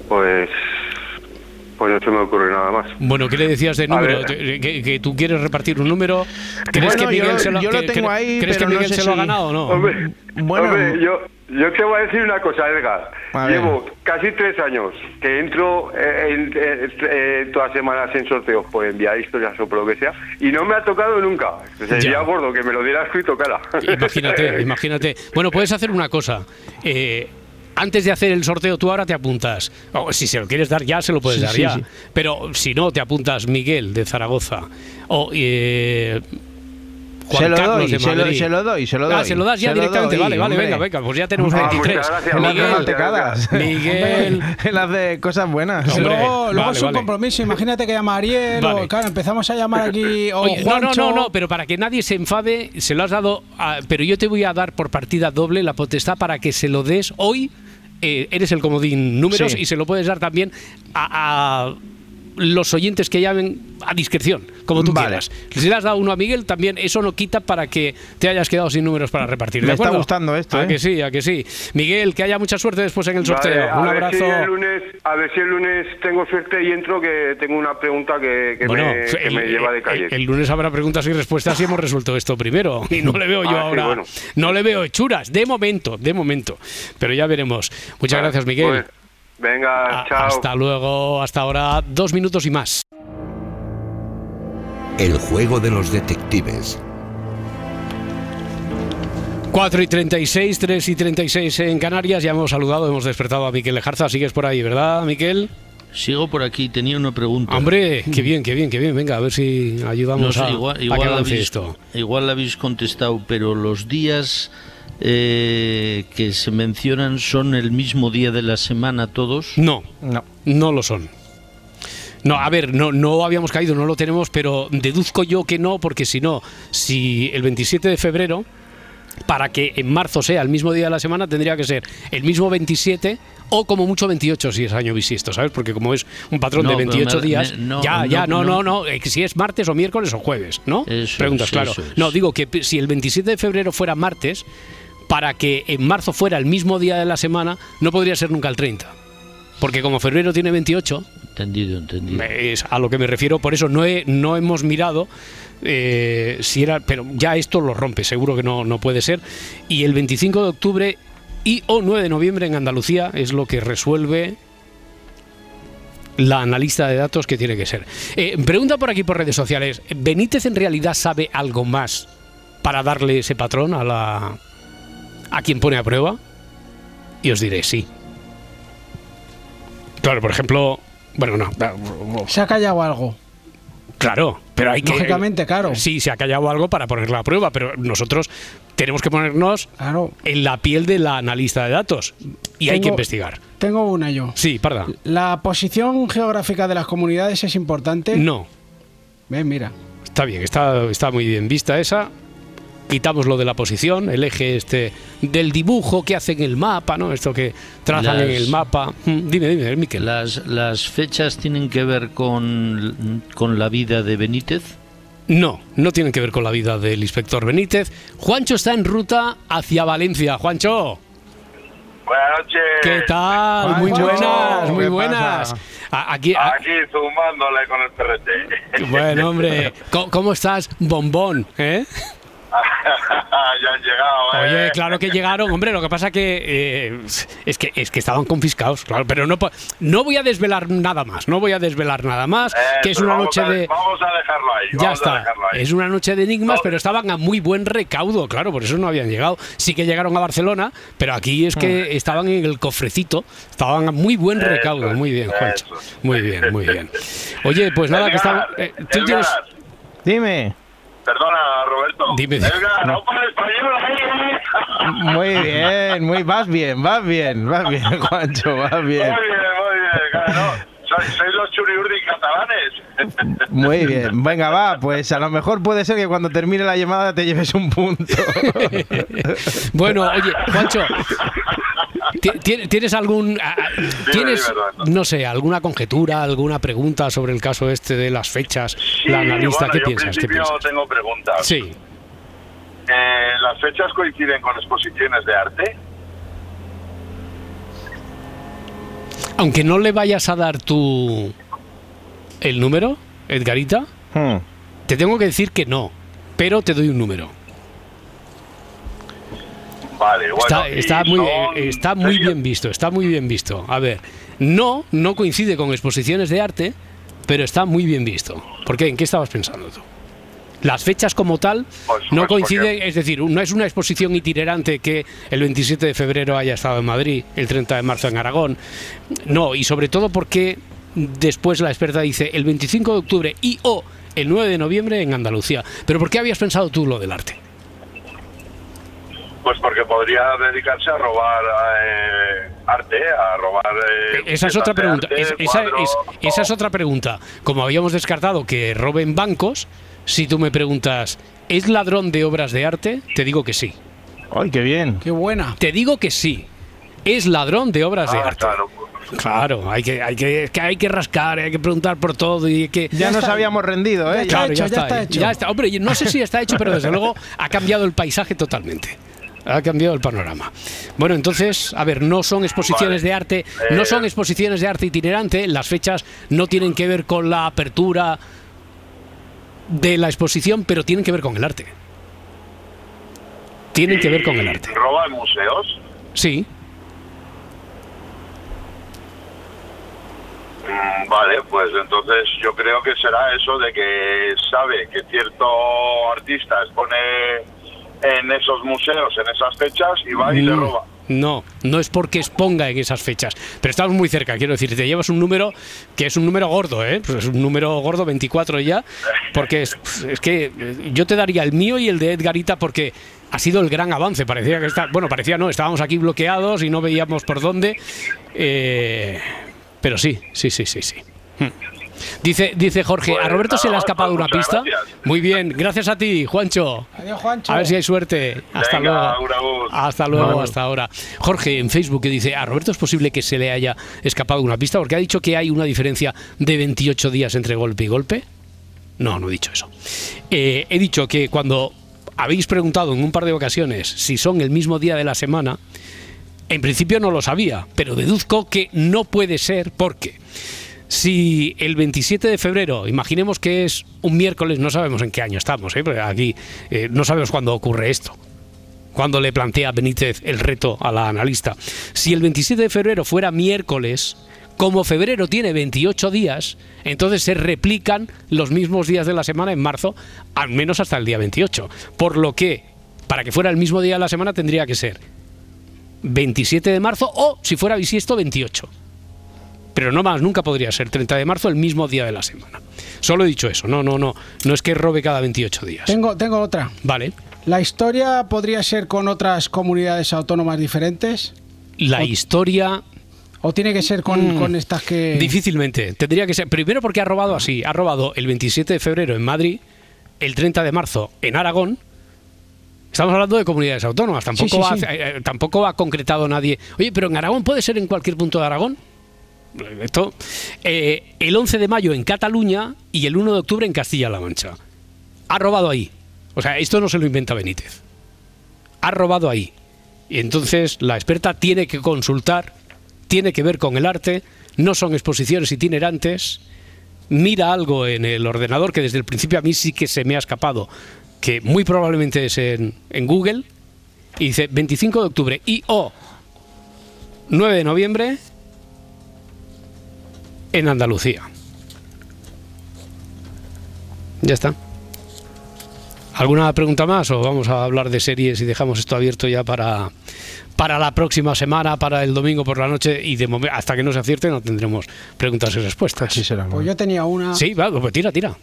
Pues. Pues no se me ocurre nada más. Bueno, ¿qué le decías de número? Que, que tú quieres repartir un número. ¿Crees Bueno, que Miguel yo- se lo, yo lo que- tengo cre- ahí, ¿crees que pero no Miguel sé se lo ha ganado o no? Hombre, Bueno. hombre, yo, yo te voy a decir una cosa, Edgar. Llevo casi tres años que entro eh, en, eh, eh, todas semanas en sorteos por enviar historias o por lo que sea y no me ha tocado nunca. Sería Ya. gordo que me lo diera escrito cara. Imagínate, imagínate. Bueno, puedes hacer una cosa. Eh, antes de hacer el sorteo, tú ahora te apuntas. O si se lo quieres dar ya, se lo puedes Sí, dar sí, ya. sí. Pero si no, te apuntas Miguel de Zaragoza o eh, Juan Se lo Carlos doy, de se lo- Madrid. se lo doy, se lo Ah, doy. se lo das ya Se directamente. doy, vale, vale, hombre. venga, venga, pues ya tenemos Ah, 23. muchas gracias, no Miguel, te cagas. Miguel. Él hace cosas buenas. Y luego, luego vale, es un vale. compromiso. Imagínate que llama Ariel Vale. o claro, empezamos a llamar aquí o Oye, no, no, no, no, pero para que nadie se enfade, se lo has dado, a- pero yo te voy a dar por partida doble la potestad para que se lo des hoy. eh, eres el comodín números Sí. y se lo puedes dar también a, a los oyentes que llamen a discreción, como tú Vale. quieras. Si le has dado uno a Miguel, también eso no quita para que te hayas quedado sin números para repartir. ¿de Me está gustando esto, ¿A ¿eh? que sí, a que sí. Miguel, que haya mucha suerte después en el sorteo. Vale, a un ver abrazo. Si el lunes, a ver si el lunes tengo suerte y entro, que tengo una pregunta que, que Bueno, me, que el, me lleva de el- calle. el lunes habrá preguntas y respuestas y hemos resuelto esto primero. Y no le veo yo Ah, sí, ahora. bueno. No le veo hechuras, de momento, de momento. Pero ya veremos. Muchas gracias, Miguel. Pues, venga, A- chao. Hasta luego, hasta ahora, dos minutos y más. El juego de los detectives. 4 y 36, 3 y 36 en Canarias. Ya hemos saludado, hemos despertado a Miquel Lejarza. Sigues por ahí, ¿verdad, Miquel? Sigo por aquí, tenía una pregunta. Hombre, qué bien, qué bien, qué bien. Venga, a ver si ayudamos No sé, a, igual, a igual que avance habéis, esto. igual la habéis contestado, pero los días eh, que se mencionan son el mismo día de la semana todos. No, no, no lo son. No, a ver, no, no habíamos caído, no lo tenemos, pero deduzco yo que no, porque si no, si el 27 de febrero, para que en marzo sea el mismo día de la semana, tendría que ser el mismo 27 o como mucho 28 si es año bisiesto, ¿sabes? Porque como es un patrón No, de pero 28 me- días, me- no, ya, ya, no, no, no, no, eh, si es martes o miércoles o jueves, ¿no? Eso Preguntas, es, claro. No, digo que si el 27 de febrero fuera martes, para que en marzo fuera el mismo día de la semana, no podría ser nunca el 30. Porque como febrero tiene 28, Entendido, entendido. es a lo que me refiero, por eso no, he- no hemos mirado eh, si era, pero ya esto lo rompe, seguro que no, no puede ser. Y el 25 de octubre y o 9 de noviembre en Andalucía es lo que resuelve la analista de datos que tiene que ser. Eh, pregunta por aquí por redes sociales, ¿Benítez en realidad sabe algo más para darle ese patrón a la a quien pone a prueba? Y os diré sí. Claro, por ejemplo, bueno, no, Se ha callado algo. Claro, pero hay que. Lógicamente, claro. Sí, se ha callado algo para ponerla a prueba, pero nosotros tenemos que ponernos en la piel de la analista de datos y hay que investigar. Tengo una yo. Sí, parda. ¿La posición geográfica de las comunidades es importante? No. Ven, mira. Está bien, está, está muy bien vista esa. Quitamos lo de la posición, el eje este del dibujo que hacen el mapa, ¿no? Esto que trazan Las- en el mapa. Mm, Dime, dime, Miquel. Las, las fechas tienen que ver con, con la vida de Benítez. No, no tienen que ver con la vida del inspector Benítez. Juancho está en ruta hacia Valencia. Juancho. Buenas noches. ¿Qué tal? Muy buenas, muy ¿qué buenas. A- Aquí, a- Aquí zumándole con el perrete. bueno, hombre, ¿cómo, cómo estás, bombón? ¿Eh? ya han llegado, ¿eh? Oye, claro que llegaron, hombre, lo que pasa que eh, es que es que estaban confiscados, claro, pero no no voy a desvelar nada más, no voy a desvelar nada más, que es una vamos noche a- de Vamos a dejarlo ahí. ya está. dejarlo ahí. Es una noche de enigmas, pero estaban a muy buen recaudo, claro, por eso no habían llegado. Sí que llegaron a Barcelona, pero aquí es que estaban en el cofrecito, estaban a muy buen recaudo. Muy bien, Juancho. Muy bien, muy bien. Oye, pues nada, que eh, ¿Tú Edgar, tienes.? Dime. Perdona, Roberto. Dime. Edgar, no para español ahí, ¿eh? Muy bien, muy vas bien, vas bien, vas bien, Juancho, vas bien. Muy bien, muy bien. Claro, sois, sois los churiurdi catalanes. Muy bien. Venga, va, pues a lo mejor puede ser que cuando termine la llamada te lleves un punto. Bueno, oye, Juancho. ti- ti- ¿Tienes algún. ¿Tienes, no sé, alguna conjetura, alguna pregunta sobre el caso este de las fechas? la analista, bueno, ¿qué yo piensas? en ¿Qué piensas? tengo preguntas. Sí. Eh, ¿Las fechas coinciden con exposiciones de arte? Aunque no le vayas a dar tu. el número, Edgarita, Hmm. te tengo que decir que no, pero te doy un número. Vale, bueno. Está, muy, son- eh, está muy bien visto, está muy bien visto. A ver, no, no coincide con exposiciones de arte, pero está muy bien visto. ¿Por qué? ¿En qué estabas pensando tú? Las fechas como tal no pues coinciden, es decir, no es una exposición itinerante que el 27 de febrero haya estado en Madrid, el 30 de marzo en Aragón. No, y sobre todo porque después la experta dice el 25 de octubre y o el 9 de noviembre en Andalucía. ¿Pero por qué habías pensado tú lo del arte? Pues porque podría dedicarse a robar eh, arte, a robar... eh, Esa es otra pregunta. arte, Es- esa, cuadros, es- esa es otra pregunta. Como habíamos descartado que roben bancos, si tú me preguntas, ¿es ladrón de obras de arte? Te digo que sí. ¡Ay, qué bien! ¡Qué buena! Te digo que sí. Es ladrón de obras de Ah, arte. claro. Claro, hay que, hay que, es que hay que rascar, hay que preguntar por todo y que. Ya, nos habíamos rendido, ¿eh? Claro, hecho, ya, ya está, eh. hecho. ya está. Hombre, no sé si está hecho, pero desde luego ha cambiado el paisaje totalmente. Ha cambiado el panorama. Bueno, entonces, a ver, no son exposiciones Vale. de arte, no Eh. son exposiciones de arte itinerante, las fechas no tienen que ver con la apertura de la exposición, pero tienen que ver con el arte. Tienen que ver con el arte. ¿Roban museos? Sí, Mm, Vale, pues entonces yo creo que será eso de que sabe que cierto artista expone en esos museos, en esas fechas, y va y le No, roba. No, no es porque exponga en esas fechas. Pero estamos muy cerca, quiero decir, te llevas un número que es un número gordo, ¿eh? Pues es un número gordo, 24 ya, porque es, es que eh, yo te daría el mío y el de Edgarita porque ha sido el gran avance. Parecía que está, bueno, parecía no, estábamos aquí bloqueados y no veíamos por dónde. eh, pero sí, sí, sí, sí, sí. Hmm. Dice, dice Jorge, ¿a Pues Roberto se le ha escapado una pista? gracias. Muy bien, gracias a ti, Juancho. Adiós, Juancho. A ver si hay suerte. Hasta Venga, luego. Hasta luego, Vale. hasta ahora. Jorge en Facebook que dice, a Roberto es posible que se le haya escapado una pista porque ha dicho que hay una diferencia de 28 días entre golpe y golpe. No, no he dicho eso. Eh, he dicho que cuando habéis preguntado en un par de ocasiones si son el mismo día de la semana, en principio no lo sabía, pero deduzco que no puede ser porque si el 27 de febrero, imaginemos que es un miércoles, no sabemos en qué año estamos, ¿eh? porque aquí eh, no sabemos cuándo ocurre esto, cuando le plantea Benítez el reto a la analista. Si el 27 de febrero fuera miércoles, como febrero tiene 28 días, entonces se replican los mismos días de la semana en marzo, al menos hasta el día 28. Por lo que, para que fuera el mismo día de la semana, tendría que ser 27 de marzo o, si fuera bisiesto, 28. Pero no más, nunca podría ser 30 de marzo el mismo día de la semana. Solo he dicho eso, no, no, no. No es que robe cada 28 días. Tengo, tengo otra. Vale. ¿La historia podría ser con otras comunidades autónomas diferentes? La historia ¿O tiene que ser con, Mm. con estas que...? Difícilmente. Tendría que ser. Primero porque ha robado así. Ha robado el 27 de febrero en Madrid, el 30 de marzo en Aragón. Estamos hablando de comunidades autónomas. Tampoco, Sí, sí, ha, sí. eh, tampoco ha concretado nadie. Oye, pero en Aragón puede ser en cualquier punto de Aragón. Esto, eh, el 11 de mayo en Cataluña y el 1 de octubre en Castilla-La Mancha. Ha robado ahí. O sea, esto no se lo inventa Benítez. Ha robado ahí. Y entonces la experta tiene que consultar, tiene que ver con el arte, no son exposiciones itinerantes, mira algo en el ordenador que desde el principio a mí sí que se me ha escapado, que muy probablemente es en, en Google, y dice 25 de octubre y o 9 de noviembre en Andalucía. Ya está. ¿Alguna pregunta más o vamos a hablar de series y dejamos esto abierto ya para, para la próxima semana, para el domingo por la noche y de momento hasta que no se acierte no tendremos preguntas y respuestas? Sí, será. Pues yo tenía una... Sí, va, pues tira, tira.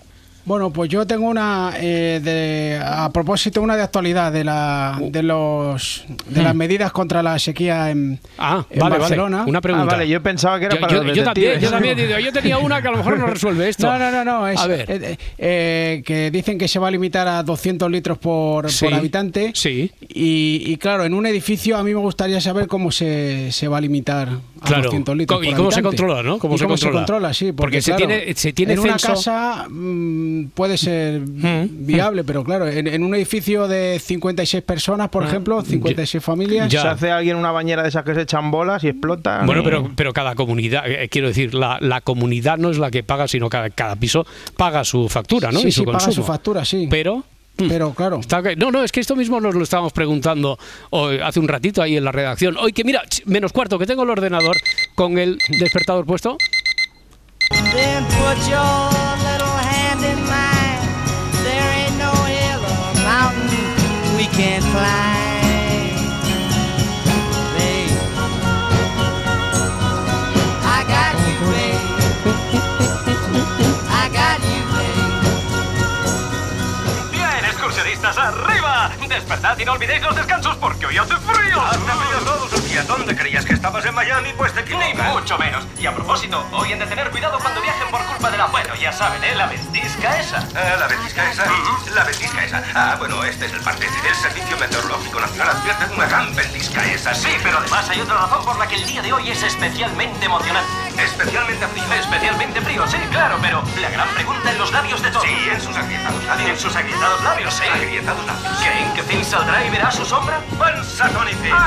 Bueno, pues yo tengo una eh, de, a propósito una de actualidad de la de los de las medidas contra la sequía en, Ah, en vale, Barcelona. vale. Una pregunta. Ah, vale, yo pensaba que era Yo- para yo- los yo también, yo también, digo, yo tenía una que a lo mejor no resuelve esto. No, no, no, no. Es, A ver. eh, eh, que dicen que se va a limitar a 200 litros por, Sí, por habitante. Sí. Y, y claro, en un edificio a mí me gustaría saber cómo se, se va a limitar a Claro. 200 litros. Co- y por cómo se controla, ¿no? Cómo Y se controla. controla, sí. Porque, Porque se claro, tiene- se tiene en una casa mm, puede ser viable, pero claro, en, en un edificio de 56 personas, por ejemplo, 56 familias. Se hace alguien una bañera de esas que se echan bolas y explotan. Bueno, y- pero, pero cada comunidad, eh, quiero decir, la, la comunidad no es la que paga, sino cada, cada piso paga su factura, ¿no? Sí, y su sí, paga consumo. su factura, sí. Pero. Pero claro. Está no, no, es que esto mismo nos lo estábamos preguntando hoy, hace un ratito ahí en la redacción. Hoy que mira, menos cuarto, que tengo el ordenador con el despertador puesto. Then arriba. Despertad y no olvidéis los descansos porque hoy hace frío. Hasta todos ¿Dónde creías que estabas en Miami? Pues te Ni mucho menos. Y a propósito, hoy han de tener cuidado cuando viajen por culpa de la... Bueno, ya saben, ¿eh? La ventisca esa. Ah, la ventisca esa. La ventisca esa. Ah, bueno, este es el parte. El Servicio Meteorológico Nacional advierte de una gran ventisca esa. Sí, pero además hay otra razón por la que el día de hoy es especialmente emocionante. Especialmente frío. Especialmente frío, sí, claro, pero la gran pregunta en los labios de todos. Sí, en sus agrietados labios. En sus agrietados labios, sí. Agrietados labios. ¿Creen que Finn saldrá y verá su sombra? Panza.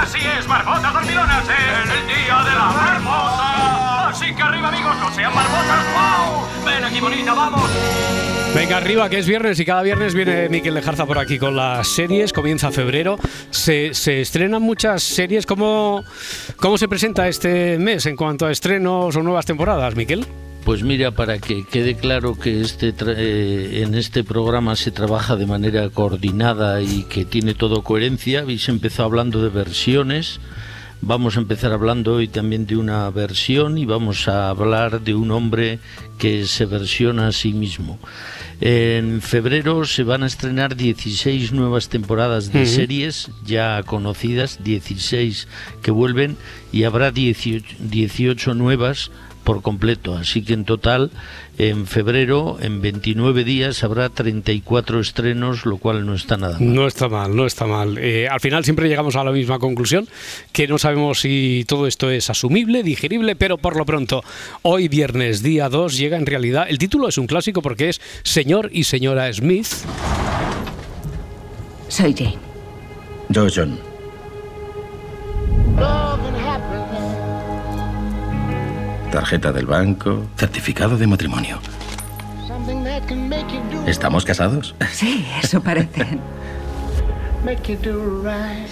Así es, barbotas dormilonas, en el día de la marmota. Así que arriba, amigos, no sean marmotas. ¡Wow! Ven aquí, bonita, vamos. Venga, arriba, que es viernes y cada viernes viene Miquel Lejarza por aquí con las series. Comienza febrero. Se, se estrenan muchas series. ¿Cómo, ¿Cómo se presenta este mes en cuanto a estrenos o nuevas temporadas, Miquel? Pues mira, para que quede claro que este tra- eh, en este programa se trabaja de manera coordinada y que tiene todo coherencia, habéis empezado hablando de versiones, vamos a empezar hablando hoy también de una versión y vamos a hablar de un hombre que se versiona a sí mismo. En febrero se van a estrenar 16 nuevas temporadas de series ya conocidas, 16 que vuelven y habrá 18, 18 nuevas por completo. Así que en total, en febrero, en 29 días, habrá 34 estrenos, lo cual no está nada mal. No está mal, no está mal. Eh, al final siempre llegamos a la misma conclusión, que no sabemos si todo esto es asumible, digerible, pero por lo pronto, hoy viernes día 2 llega en realidad, el título es un clásico porque es Señor y Señora Smith. Soy Jane. Yo, John. Tarjeta del banco, certificado de matrimonio. ¿Estamos casados? Sí, eso parece.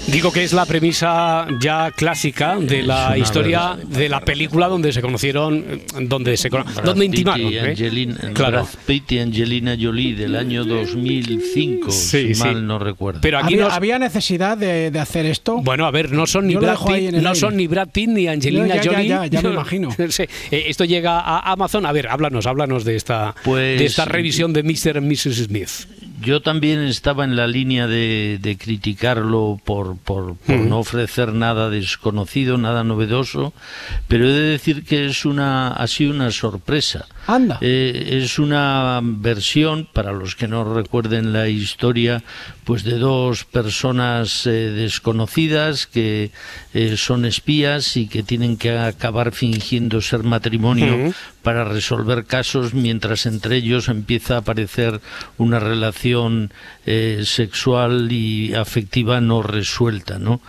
Digo que es la premisa ya clásica de la historia de la película donde se conocieron, donde se donde Pitt intimaron. ¿eh? Angelina, Claro. Brad Pitt y Angelina Jolie del año 2005, Sí, si sí. mal no recuerdo. Pero aquí ¿Había, nos- había necesidad de, de hacer esto? Bueno, a ver, no son ni Yo Brad Pitt, no son ni Brad Pitt ni Angelina No, ya, ya, Jolie. ya, ya me imagino. Sí, eh, esto llega a Amazon. A ver, háblanos, háblanos de esta, Pues- de esta revisión de Mr. and Mrs. Smith. Yo también estaba en la línea de, de criticarlo por, por, por no ofrecer nada desconocido, nada novedoso, pero he de decir que es una, ha sido una sorpresa. Anda. Eh, es una versión, para los que no recuerden la historia, pues de dos personas eh, desconocidas que eh, son espías y que tienen que acabar fingiendo ser matrimonio. Para resolver casos mientras entre ellos empieza a aparecer una relación eh, sexual y afectiva no resuelta, ¿no?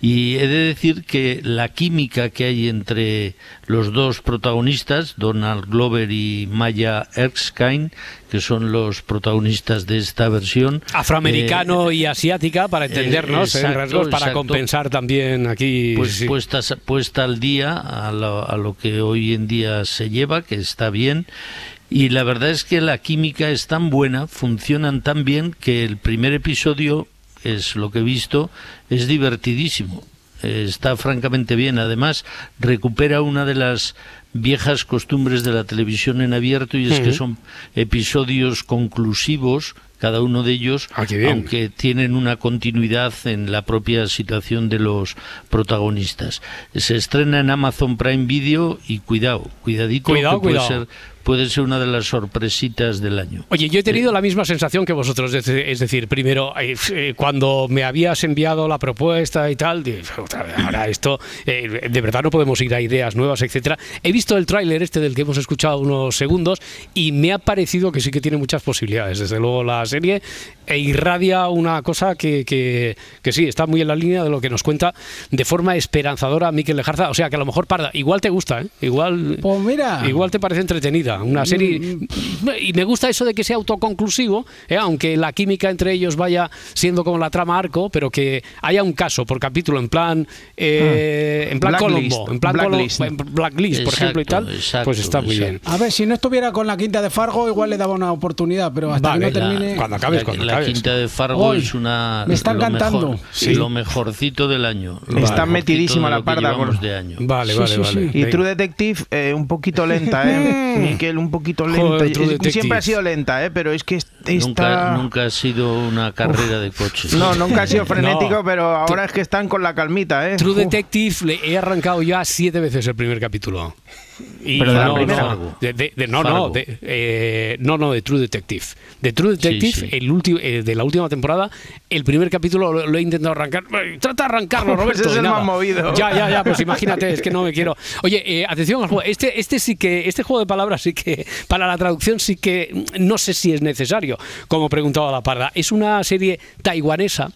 Y he de decir que la química que hay entre los dos protagonistas, Donald Glover y Maya Erskine, que son los protagonistas de esta versión, Afroamericano y asiática, para entendernos, eh, en exacto, rasgos, para exacto. compensar también aquí. pues sí. puesta al día a lo, a lo que hoy en día se lleva, que está bien. Y la verdad es que la química es tan buena, funcionan tan bien, que el primer episodio, es lo que he visto, es divertidísimo. Está francamente bien. Además, recupera una de las viejas costumbres de la televisión en abierto y es que son episodios conclusivos, cada uno de ellos, Ah, aunque tienen una continuidad en la propia situación de los protagonistas. Se estrena en Amazon Prime Video y cuidado, cuidadito, Cuidado, que puede ser puede ser una de las sorpresitas del año. Oye, yo he tenido la misma sensación que vosotros, es de- es decir, primero, eh, eh, cuando me habías enviado la propuesta y tal, dije, "Otra vez, ahora esto, eh, de verdad no podemos ir a ideas nuevas, etcétera. He visto el tráiler este del que hemos escuchado unos segundos y me ha parecido que sí que tiene muchas posibilidades. Desde luego la serie e irradia una cosa que, que, que sí, está muy en la línea de lo que nos cuenta de forma esperanzadora Miquel Lejarza. O sea, que a lo mejor, Parda, igual te gusta, ¿eh? Igual, Pues mira. igual te parece entretenida. Una serie. Y me gusta eso de que sea autoconclusivo, ¿eh? aunque la química entre ellos vaya siendo como la trama arco, pero que haya un caso por capítulo, en plan. eh, en plan Blacklist, Colombo, en plan Colo- Blacklist. en Blacklist, por ejemplo, y tal. exacto, pues está muy bien. A ver, si no estuviera con la quinta de Fargo, igual le daba una oportunidad, pero hasta Vale, que no la- termine. cuando acabes, cuando la acabes. quinta de Fargo Hoy, es una me está lo encantando. mejor- Sí. lo mejorcito del año. lo Está metidísima la parda con- de año. Vale, Sí, vale, sí, vale. sí. Y. True Detective, eh, un poquito lenta, ¿eh? Miquel, un poquito lenta. Joder. Siempre ha sido lenta, ¿eh? Pero es que est- Nunca, nunca ha sido una carrera de coches. No, nunca ha sido frenético, No. pero ahora es que están con la calmita, ¿eh? True Uf. Detective le he arrancado ya siete veces el primer capítulo. Y Pero de la no, primera. no, de, de- de- no, no, Fargo. de, eh, no, no, de True Detective. De True Detective, sí. el último, eh, de la última temporada, el primer capítulo lo, lo he intentado arrancar. Trata de arrancarlo, Pues Roberto. es y el más movido. Ya, ya, ya, pues imagínate, es que no me quiero. Oye, eh, atención al juego. Este, este sí que, este juego de palabras sí que, para la traducción sí que no sé si es necesario, como preguntaba la parda. Es una serie taiwanesa,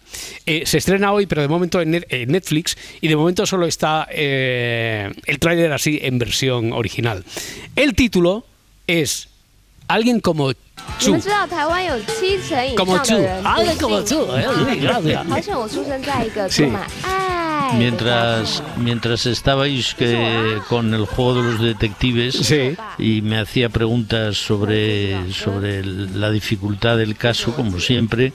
eh, se estrena hoy, pero de momento en Net- en Netflix, y de momento solo está eh, el tráiler así en versión original. El título es Alguien como Chu. Como Chu. Alguien como Chu. Gracias. Sí. Mientras, mientras estabais que, con el juego de los detectives y me hacía preguntas sobre, sobre la dificultad del caso, como siempre,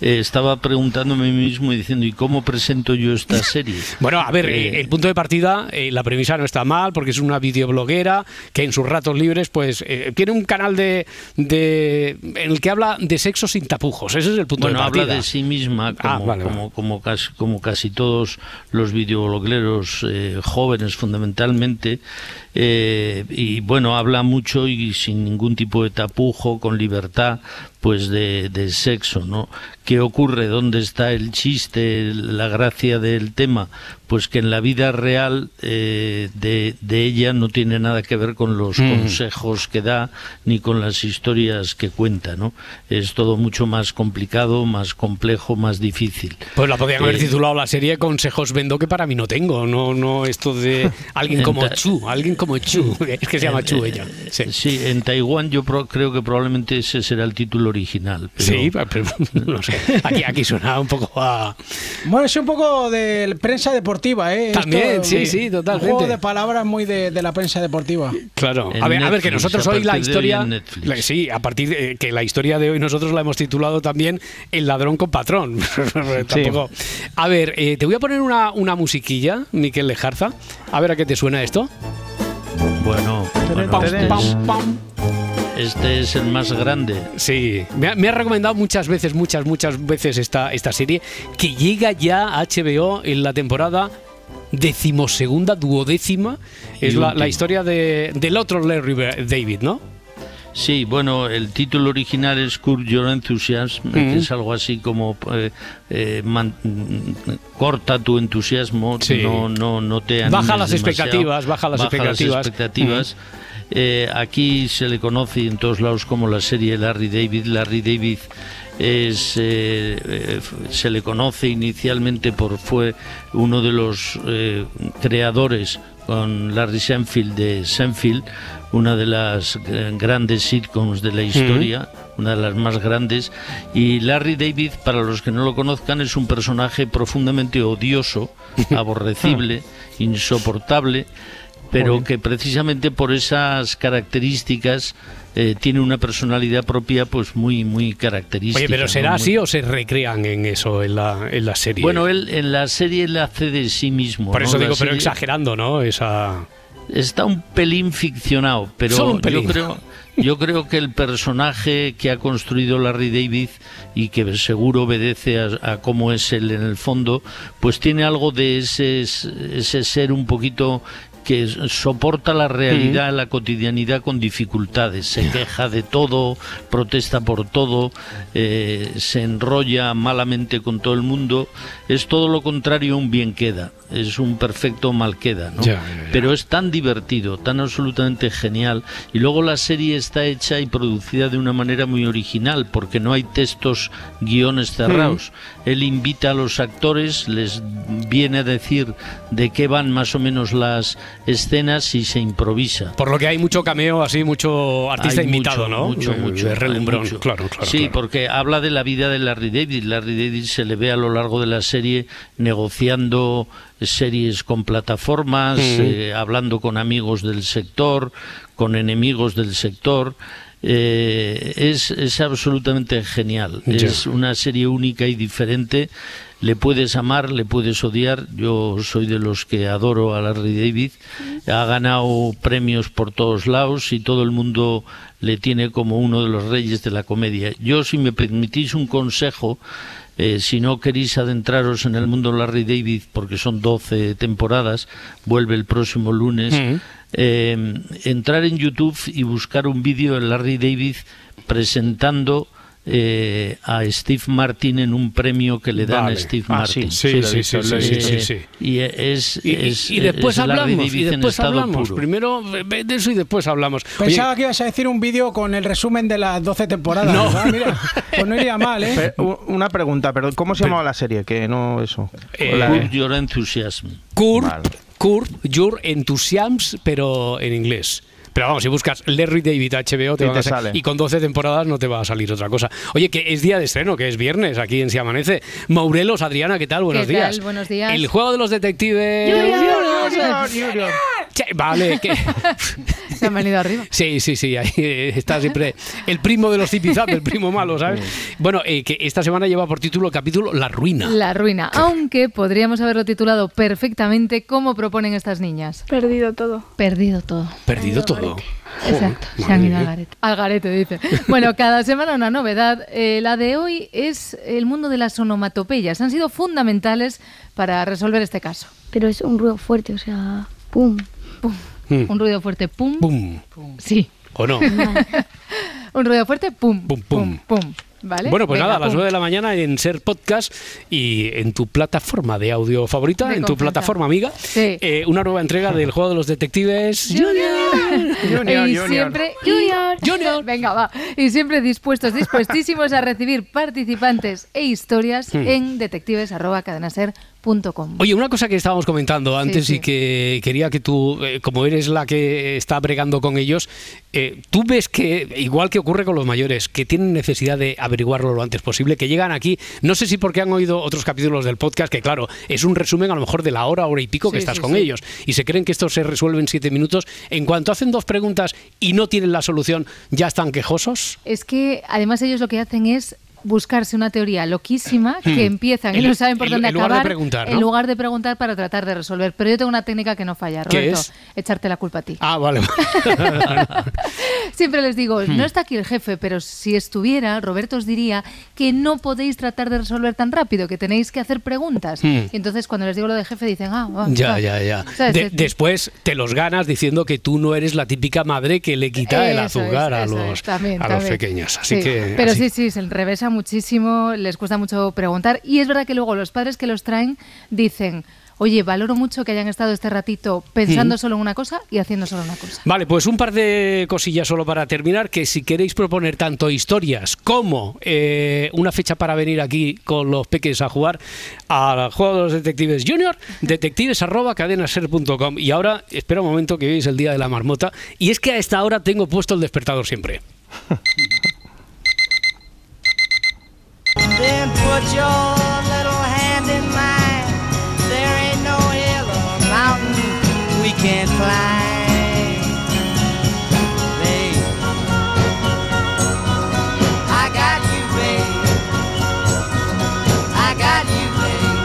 eh, estaba preguntándome a mí mismo y diciendo, ¿y cómo presento yo esta serie? bueno, a ver, eh, eh, el punto de partida, la premisa no está mal, porque es una videobloguera que en sus ratos libres, pues, tiene un canal de, de, en el que habla de sexo sin tapujos. Ese es el punto bueno, de partida. Habla de sí misma, ah, como, como, como, casi, como casi todos los videoblogueros eh, jóvenes fundamentalmente, eh, y bueno, habla mucho y sin ningún tipo de tapujo, con libertad, pues de, de sexo, ¿no? ¿Qué ocurre? ¿Dónde está el chiste, la gracia del tema? Pues que en la vida real eh, de, de ella no tiene nada que ver con los Mm. consejos que da ni con las historias que cuenta, ¿no? Es todo mucho más complicado, más complejo, más difícil. Pues la podrían haber Eh, titulado la serie Consejos Vendo que para mí no tengo. No, no esto de alguien como Chu, alguien como Chu. Es que se llama Chu eh, ella. Sí. en Taiwán yo pro- creo que probablemente ese será el título original. pero- Sí, pero no sé. Aquí, aquí suena un poco a. Bueno, es un poco de prensa deportiva, ¿eh? También, sí, sí, totalmente. Un juego de palabras muy de, de la prensa deportiva. Claro, En a ver, a ver, que nosotros hoy la partir de hoy historia. en Netflix. la- sí, a partir de que la historia de hoy nosotros la hemos titulado también El ladrón con patrón. Tampoco. A ver, eh, te voy a poner una, una musiquilla, Miquel Lejarza. A ver a qué te suena esto. Bueno, bueno, Pam, este, pam, es, pam. Este es el más grande. Sí, me ha, me ha recomendado muchas veces, muchas, muchas veces esta, esta serie que llega ya a HBO en la temporada decimosegunda, duodécima. Es la, historia de, del otro Larry David, ¿no? Sí, bueno, el título original es Curb Your Enthusiasm, que es algo así como eh, eh, man- corta tu entusiasmo, Sí. no, no, no te Baja las demasiado, expectativas, baja las expectativas. expectativas. Eh, aquí se le conoce en todos lados como la serie Larry David. Larry David es eh, eh, se le conoce inicialmente por fue uno de los eh, creadores con Larry Senfield de Senfield, una de las grandes sitcoms de la historia, una de las más grandes. Y Larry David, para los que no lo conozcan, es un personaje profundamente odioso, aborrecible, insoportable, pero que precisamente por esas características eh, tiene una personalidad propia pues muy muy característica. Oye, pero. ¿será así o se recrean en eso, en la, en la serie? Bueno, él en la serie él hace de sí mismo. Por ¿no? eso La digo, pero exagerando, ¿no? Esa... Está un pelín ficcionado, pero Solo un pelín. yo creo yo creo que el personaje que ha construido Larry David y que seguro obedece a, a cómo es él en el fondo, pues tiene algo de ese, ese ser un poquito que soporta la realidad, la cotidianidad con dificultades, se queja de todo, protesta por todo, eh, se enrolla malamente con todo el mundo, es todo lo contrario a un bien queda, es un perfecto mal queda, ¿no? Ya, ya, ya. pero es tan divertido, tan absolutamente genial. Y luego la serie está hecha y producida de una manera muy original, porque no hay textos, guiones cerrados. Él invita a los actores, les viene a decir de qué van más o menos las escenas y se improvisa. Por lo que hay mucho cameo, así, mucho artista Hay invitado, mucho, ¿no? Mucho, De- mucho. de hay relumbrón, mucho. claro, claro. Sí, claro. porque habla de la vida de Larry David. Larry David se le ve a lo largo de la serie negociando series con plataformas, Mm. eh, hablando con amigos del sector, con enemigos del sector. Eh, es, es absolutamente genial. Es una serie única y diferente. le puedes amar, le puedes odiar. Yo soy de los que adoro a Larry David. Ha ganado premios por todos lados y todo el mundo le tiene como uno de los reyes de la comedia. Yo, si me permitís un consejo, eh, si no queréis adentraros en el mundo Larry David, porque son 12 temporadas, vuelve el próximo lunes, Mm. Eh, entrar en YouTube y buscar un vídeo de Larry David presentando eh, a Steve Martin en un premio que le dan Vale. a Steve Ah, Martin. sí, sí, sí, sí, sí, sí, sí, sí. Y es, Y, es- y después es hablamos, y después hablamos. puro. Primero de eso y después hablamos. Oye, Pensaba que ibas a decir un vídeo con el resumen de las 12 temporadas. No. Ah, mira, pues no iría mal, ¿eh? Pero, una pregunta, pero ¿cómo se llamaba la serie? Que no eso. Eh, La- Curb Your Enthusiasm. Curb, Curb Your Enthusiasms, pero en inglés. Pero vamos, si buscas Larry David HBO te Y te sale. y con 12 temporadas no te va a salir otra cosa. Oye, que es día de estreno, que es viernes aquí en Si Amanece. Maurelos, Adriana, ¿qué tal? Buenos ¿Qué días. tal? Buenos días. El juego de los detectives. Vale, que Se han venido arriba. Sí, sí, sí, ahí está siempre el primo de los zipizape, el primo malo, ¿sabes? Bueno, eh, que esta semana lleva por título el capítulo La Ruina. La ruina. Aunque podríamos haberlo titulado perfectamente como proponen estas niñas. Perdido todo. Perdido todo. Perdido todo. Exacto, se han ido al garete. Al garete, dice. Bueno, cada semana una novedad. Eh, la de hoy es el mundo de las onomatopeyas. Han sido fundamentales para resolver este caso. Pero es un ruido fuerte, o sea, pum. Pum. Mm. Un ruido fuerte, pum. Pum. Sí. ¿O no? Un ruido fuerte, pum. Pum, pum. Pum. ¿Vale? Bueno, pues Venga, nada, a las pum. 9 de la mañana en Ser Podcast y en tu plataforma de audio favorita, en tu plataforma amiga, Sí. eh, una nueva entrega del juego de los detectives. y siempre Junior. Venga, va. Y siempre dispuestos, dispuestísimos a recibir participantes e historias Hmm. en detectives@cadenaser.com. Oye, una cosa que estábamos comentando antes sí. y que quería que tú, eh, como eres la que está bregando con ellos, eh, tú ves que, igual que ocurre con los mayores, que tienen necesidad de averiguarlo lo antes posible, que llegan aquí, no sé si porque han oído otros capítulos del podcast, que claro, es un resumen a lo mejor de la hora, hora y pico que estás con ellos, y se creen que esto se resuelve en siete minutos. En cuanto hacen dos preguntas y no tienen la solución, ¿ya están quejosos? Es que además ellos lo que hacen es buscarse una teoría loquísima que Hmm. empiezan y no saben por dónde en lugar de acabar preguntar, en lugar de preguntar para tratar de resolver. Pero yo tengo una técnica que no falla, ¿Qué Roberto. es? Echarte la culpa a ti. Ah, vale. Siempre les digo, Hmm. no está aquí el jefe, pero si estuviera, Roberto os diría que no podéis tratar de resolver tan rápido, que tenéis que hacer preguntas. Hmm. Y entonces cuando les digo lo de jefe dicen, ah, ah, Ya, ya, ya. Después te los ganas diciendo que tú no eres la típica madre que le quita el es, azúcar a, los, es, también, a los también. pequeños. Así Sí, que. Pero así- sí, sí, se muchísimo, les cuesta mucho preguntar. Y es verdad que luego los padres que los traen dicen, oye, valoro mucho que hayan estado este ratito pensando Mm. solo en una cosa y haciendo solo una cosa. Vale, pues un par de cosillas solo para terminar, que si queréis proponer tanto historias como eh, una fecha para venir aquí con los peques a jugar al juego de los detectives junior, detectives arroba cadenaser.com. Y ahora, espera un momento que hoy es el día de la marmota, y es que a esta hora tengo puesto el despertador siempre. Then put your little hand in mine. There ain't no hill or mountain we can't climb. Babe, I got you, babe. I got you, babe.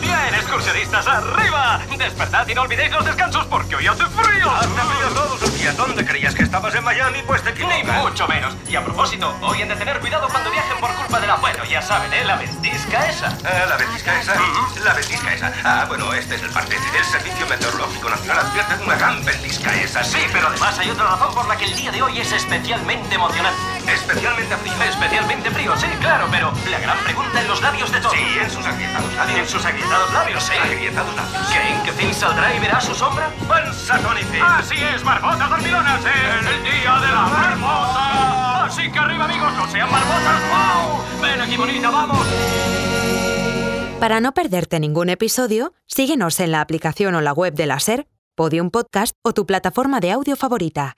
Bien, excursionistas, arriba. Despertad y no olvidéis los descansos porque hoy hace frío. Hace frío todos días. ¿Dónde creías que estabas en Miami? Pues te equivocas. Mucho menos. Y a propósito, hoy han de tener cuidado cuando viajen por culpa de la... Bueno, ya saben, ¿eh? La ventisca esa. Ah, la ventisca esa. La ventisca esa. Ah, bueno, este es el parte. El Servicio Meteorológico Nacional advierte de una gran ventisca esa. Sí, pero además hay otra razón por la que el día de hoy es especialmente emocionante. Especialmente frío. Especialmente frío, sí, claro, pero la gran pregunta en los labios de todos. Sí, en sus agrietados labios. En sus agrietados labios, sí. Agrietados labios. ¿Creen que Finn saldrá y verá su sombra? ¡Panza Finn! Así es, marmotas dormilonas, en el día de la marmota. Así que arriba, amigos, no sean marmotas. ¡Wow! Ven aquí, bonita, vamos. Para no perderte ningún episodio, síguenos en la aplicación o la web de la SER, Podium Podcast o tu plataforma de audio favorita.